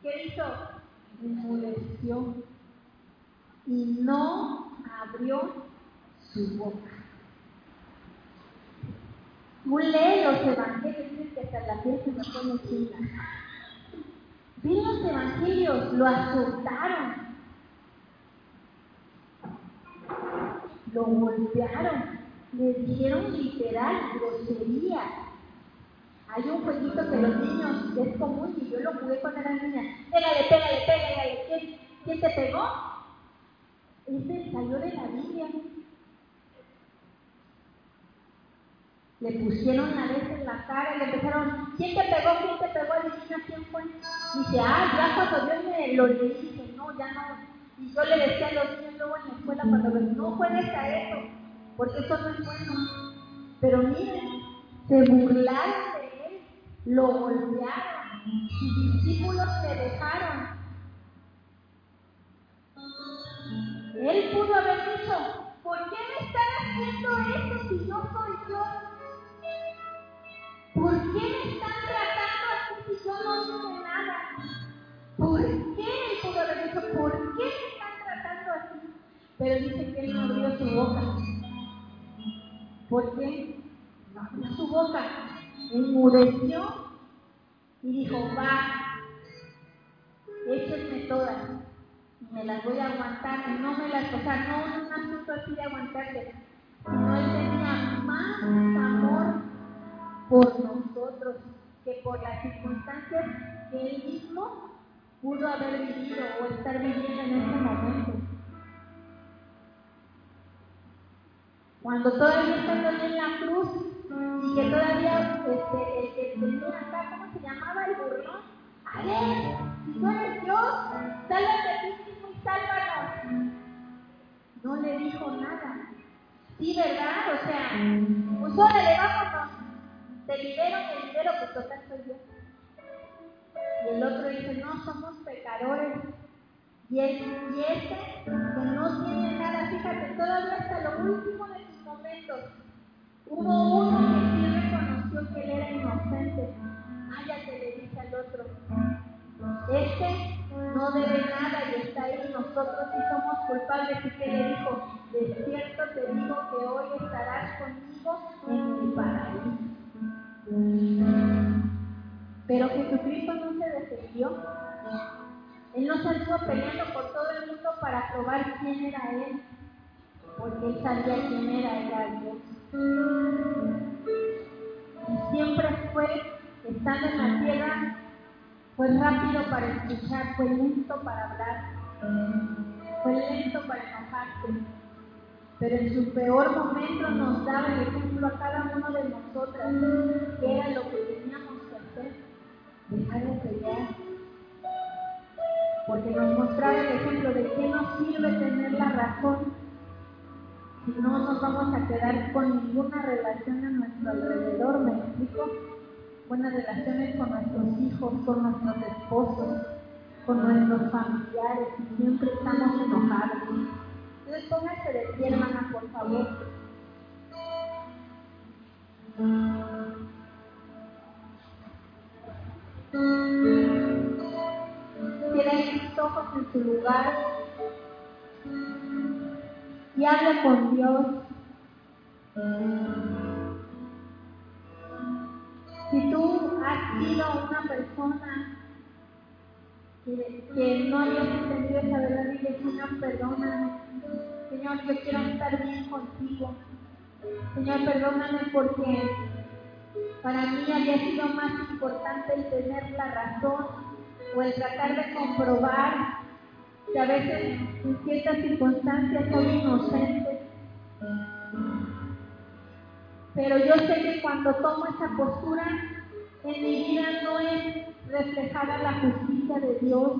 ¿qué hizo? Enmudeció y no abrió su boca. Tú lees los evangelios, que hasta la piel se me pone china. Vi los evangelios, lo asustaron, lo golpearon, le dijeron literal grosería. Hay un jueguito que los niños es común y yo lo jugué cuando era niña. Pégale, pégale, pégale. ¿Quién, ¿Quién te pegó? Ese salió de la Biblia. Le pusieron la vez en la cara y le empezaron, ¿quién te pegó? ¿Quién te pegó? Adivina quién fue. Dice, ah, ya cuando yo me lo leí, dije, no, ya no. Y yo le decía a los niños luego en la escuela cuando no juegues a eso, porque eso no es bueno. Pero miren, se burlaron de él, lo golpearon, sus discípulos se dejaron. Él pudo haber dicho, ¿por qué me están haciendo esto si yo soy yo? ¿Por qué me están tratando así si yo no hice nada? ¿Por qué? Él pudo haber dicho, ¿por qué me están tratando así? Pero dice que él no abrió su boca. ¿Por qué? No abrió su boca. Enmudeció y dijo, va, échenme todas. Me las voy a aguantar. No me las, o sea, no un asunto así de aguantarse. Sino él tenía más amor por nosotros que por las circunstancias que él mismo pudo haber vivido o estar viviendo en ese momento. Cuando todavía estando en la cruz y que todavía este, el que tenía acá, ¿cómo se llamaba el burlón? A ver, si tú eres Dios, sálvate a ti mismo y sálvanos. No le dijo nada. Sí, ¿verdad? O sea, pues órale, vámonos te libero, te libero, pues total soy yo. Y el otro dice, no, somos pecadores. Y, el, y este, que no tiene nada, fíjate, todavía hasta lo último de hubo uno que sí reconoció que él era inocente. Váyate, le dice al otro. Este no debe nada y está ahí, nosotros sí somos culpables. Y que le dijo, de cierto te digo que hoy estarás conmigo en mi paraíso. Pero Jesucristo no se defendió. Él no se estuvo peleando por todo el mundo para probar quién era Él, porque Él sabía quién era, era Dios. Y siempre fue, estando en la tierra, fue rápido para escuchar, fue lento para hablar, fue lento para enojarse pero en su peor momento nos daba el ejemplo a cada uno de nosotras, que era lo que teníamos que hacer, dejar de pelear. Porque nos mostraba el ejemplo de qué nos sirve tener la razón no nos vamos a quedar con ninguna relación a nuestro alrededor, ¿me explico? Buenas relaciones con nuestros hijos, con nuestros esposos, con nuestros familiares, y siempre estamos enojados. Entonces póngase de pie, hermana, por favor. Tienen sus ojos en su lugar hable con Dios. Si tú has sido una persona que, no habías entendido esa verdad, dile, Señor, perdóname. Señor, yo quiero estar bien contigo. Señor, perdóname porque para mí había sido más importante el tener la razón o el tratar de comprobar que a veces en ciertas circunstancias soy inocente. Pero yo sé que cuando tomo esa postura, en mi vida no es reflejada la justicia de Dios,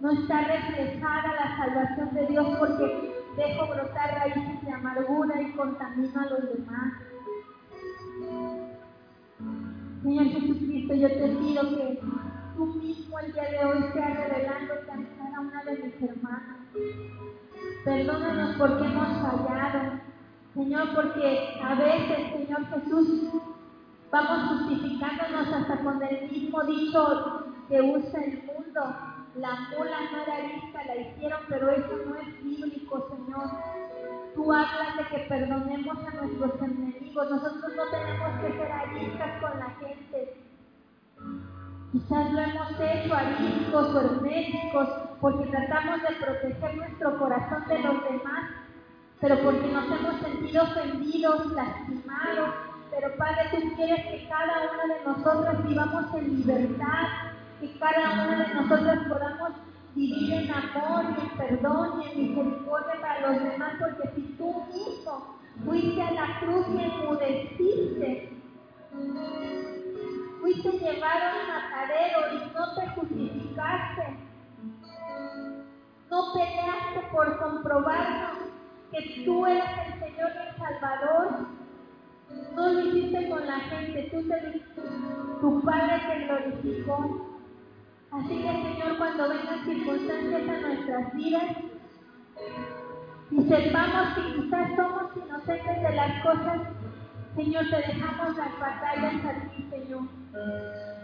no está reflejada la salvación de Dios porque dejo brotar raíces de amargura y contamino a los demás. Señor Jesucristo, yo te pido que tú mismo el día de hoy seas revelándote a de mis hermanas. Perdónanos porque hemos fallado. Señor, porque a veces, Señor Jesús, vamos justificándonos hasta con el mismo dicho que usa el mundo. la mula no era arisca, la hicieron, pero eso no es bíblico, Señor. Tú hablas de que perdonemos a nuestros enemigos. Nosotros no tenemos que ser ariscas con la gente. Quizás lo hemos hecho ariscos o herméticos porque tratamos de proteger nuestro corazón de los demás, pero porque nos hemos sentido ofendidos, lastimados. Pero Padre, tú quieres que cada una de nosotras vivamos en libertad, que cada una de nosotras podamos vivir en amor y en perdón y en misericordia para los demás, porque si tú mismo fuiste a la cruz y enmudeciste, fuiste llevado al matadero y no te justificaste, no peleaste por comprobarnos que tú eres el Señor el Salvador, no lo hiciste con la gente, tú te, tu Padre te glorificó. Así que Señor, cuando vengan circunstancias a nuestras vidas, y sepamos que quizás somos inocentes de las cosas, Señor, te dejamos las batallas a ti, Señor,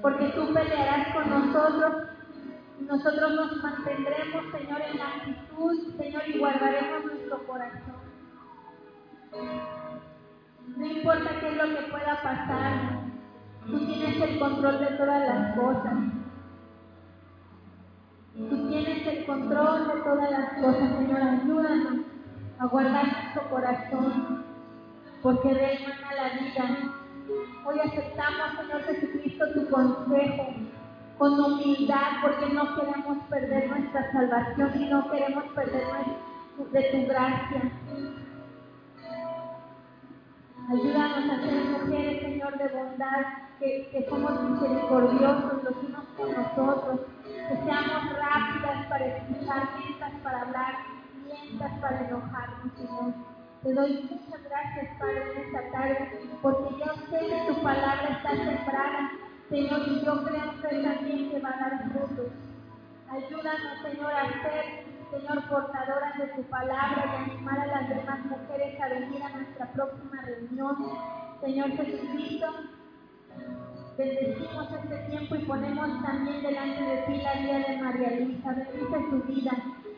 porque tú pelearás con nosotros nosotros nos mantendremos, Señor, en la actitud, Señor, y guardaremos nuestro corazón. No importa qué es lo que pueda pasar, tú tienes el control de todas las cosas. Tú tienes el control de todas las cosas, Señor. Ayúdanos a guardar nuestro corazón, porque de él la vida. Hoy aceptamos, Señor Jesucristo, tu consejo con humildad, porque no queremos perder nuestra salvación y no queremos perder de tu gracia. Ayúdanos a ser mujeres, Señor, de bondad, que, somos misericordiosos los unos con nosotros que seamos rápidas para escuchar, lentas para hablar, lentas para enojarnos, Señor. Te doy muchas gracias, Padre, en esta tarde, porque yo sé que tu palabra está sembrada, Señor, y yo creo que también que va a dar frutos. Ayúdanos, Señor, a ser, Señor, portadoras de tu palabra y animar a las demás mujeres a venir a nuestra próxima reunión. Señor Jesucristo, Bendecimos este tiempo y ponemos también delante de ti la vida de María Luisa. Bendice su vida.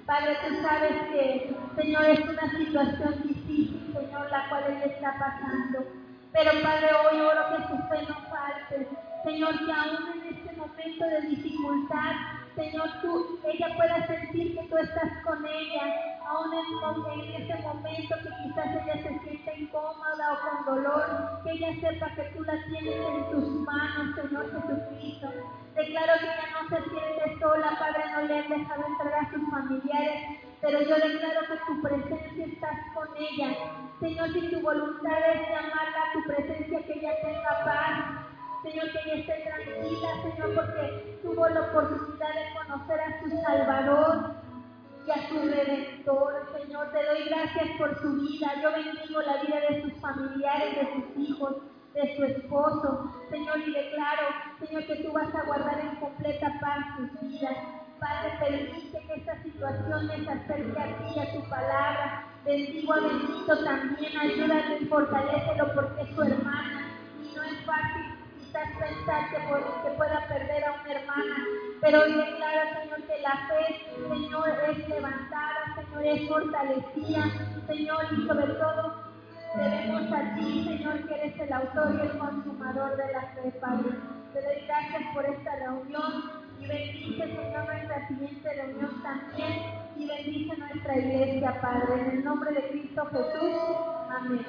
Padre, tú sabes que, Señor, es una situación difícil, Señor, la cual ella está pasando. Pero, Padre, hoy oro que su fe no falte. Señor, que aún en este momento de dificultad, Señor, tú, ella pueda sentir que tú estás con ella, aún en, en ese momento que quizás ella se sienta incómoda o con dolor, que ella sepa que tú la tienes en tus manos, Señor Jesucristo. Declaro que ella no se siente sola, Padre, no le han dejado entrar a sus familiares, pero yo declaro que tu presencia estás con ella. Señor, si tu voluntad es llamarla a tu presencia, que ella tenga paz, Señor, que ella esté tranquila, Señor, porque tuvo la oportunidad de conocer a su Salvador y a su Redentor. Señor, te doy gracias por su vida. Yo bendigo la vida de sus familiares, de sus hijos, de su esposo. Señor, y declaro, Señor, que tú vas a guardar en completa paz sus vidas. Padre, permite que esta situación les a ti, a tu palabra. Bendigo a bendito también, ayúdale y fortalecelo porque es su hermana y no es fácil quizás pensar que, que pueda perder a una hermana, pero hoy declaro, Señor, que la fe, Señor, es levantada, Señor, es fortalecida, Señor, y sobre todo debemos a ti, Señor, que eres el autor y el consumador de la fe, Padre. Te doy gracias por esta reunión y bendice, Señor, nuestra siguiente reunión también y bendice nuestra iglesia, Padre. En el nombre de Cristo Jesús. Amén.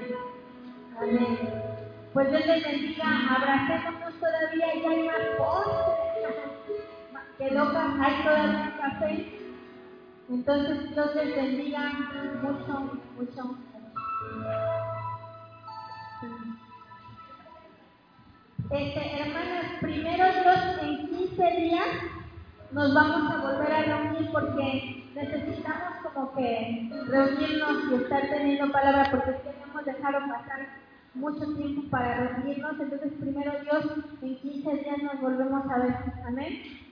Amén. Pues Dios les bendiga, abracémonos todavía y hay más postres. Que loca, hay todavía café. Entonces Dios les bendiga mucho, mucho. Este, hermanas, primero Dios en 15 días nos vamos a volver a reunir porque necesitamos como que reunirnos y estar teniendo palabra porque queremos dejar pasar mucho tiempo para recibirnos. Entonces, primero Dios, en 15 días nos volvemos a ver. Amén.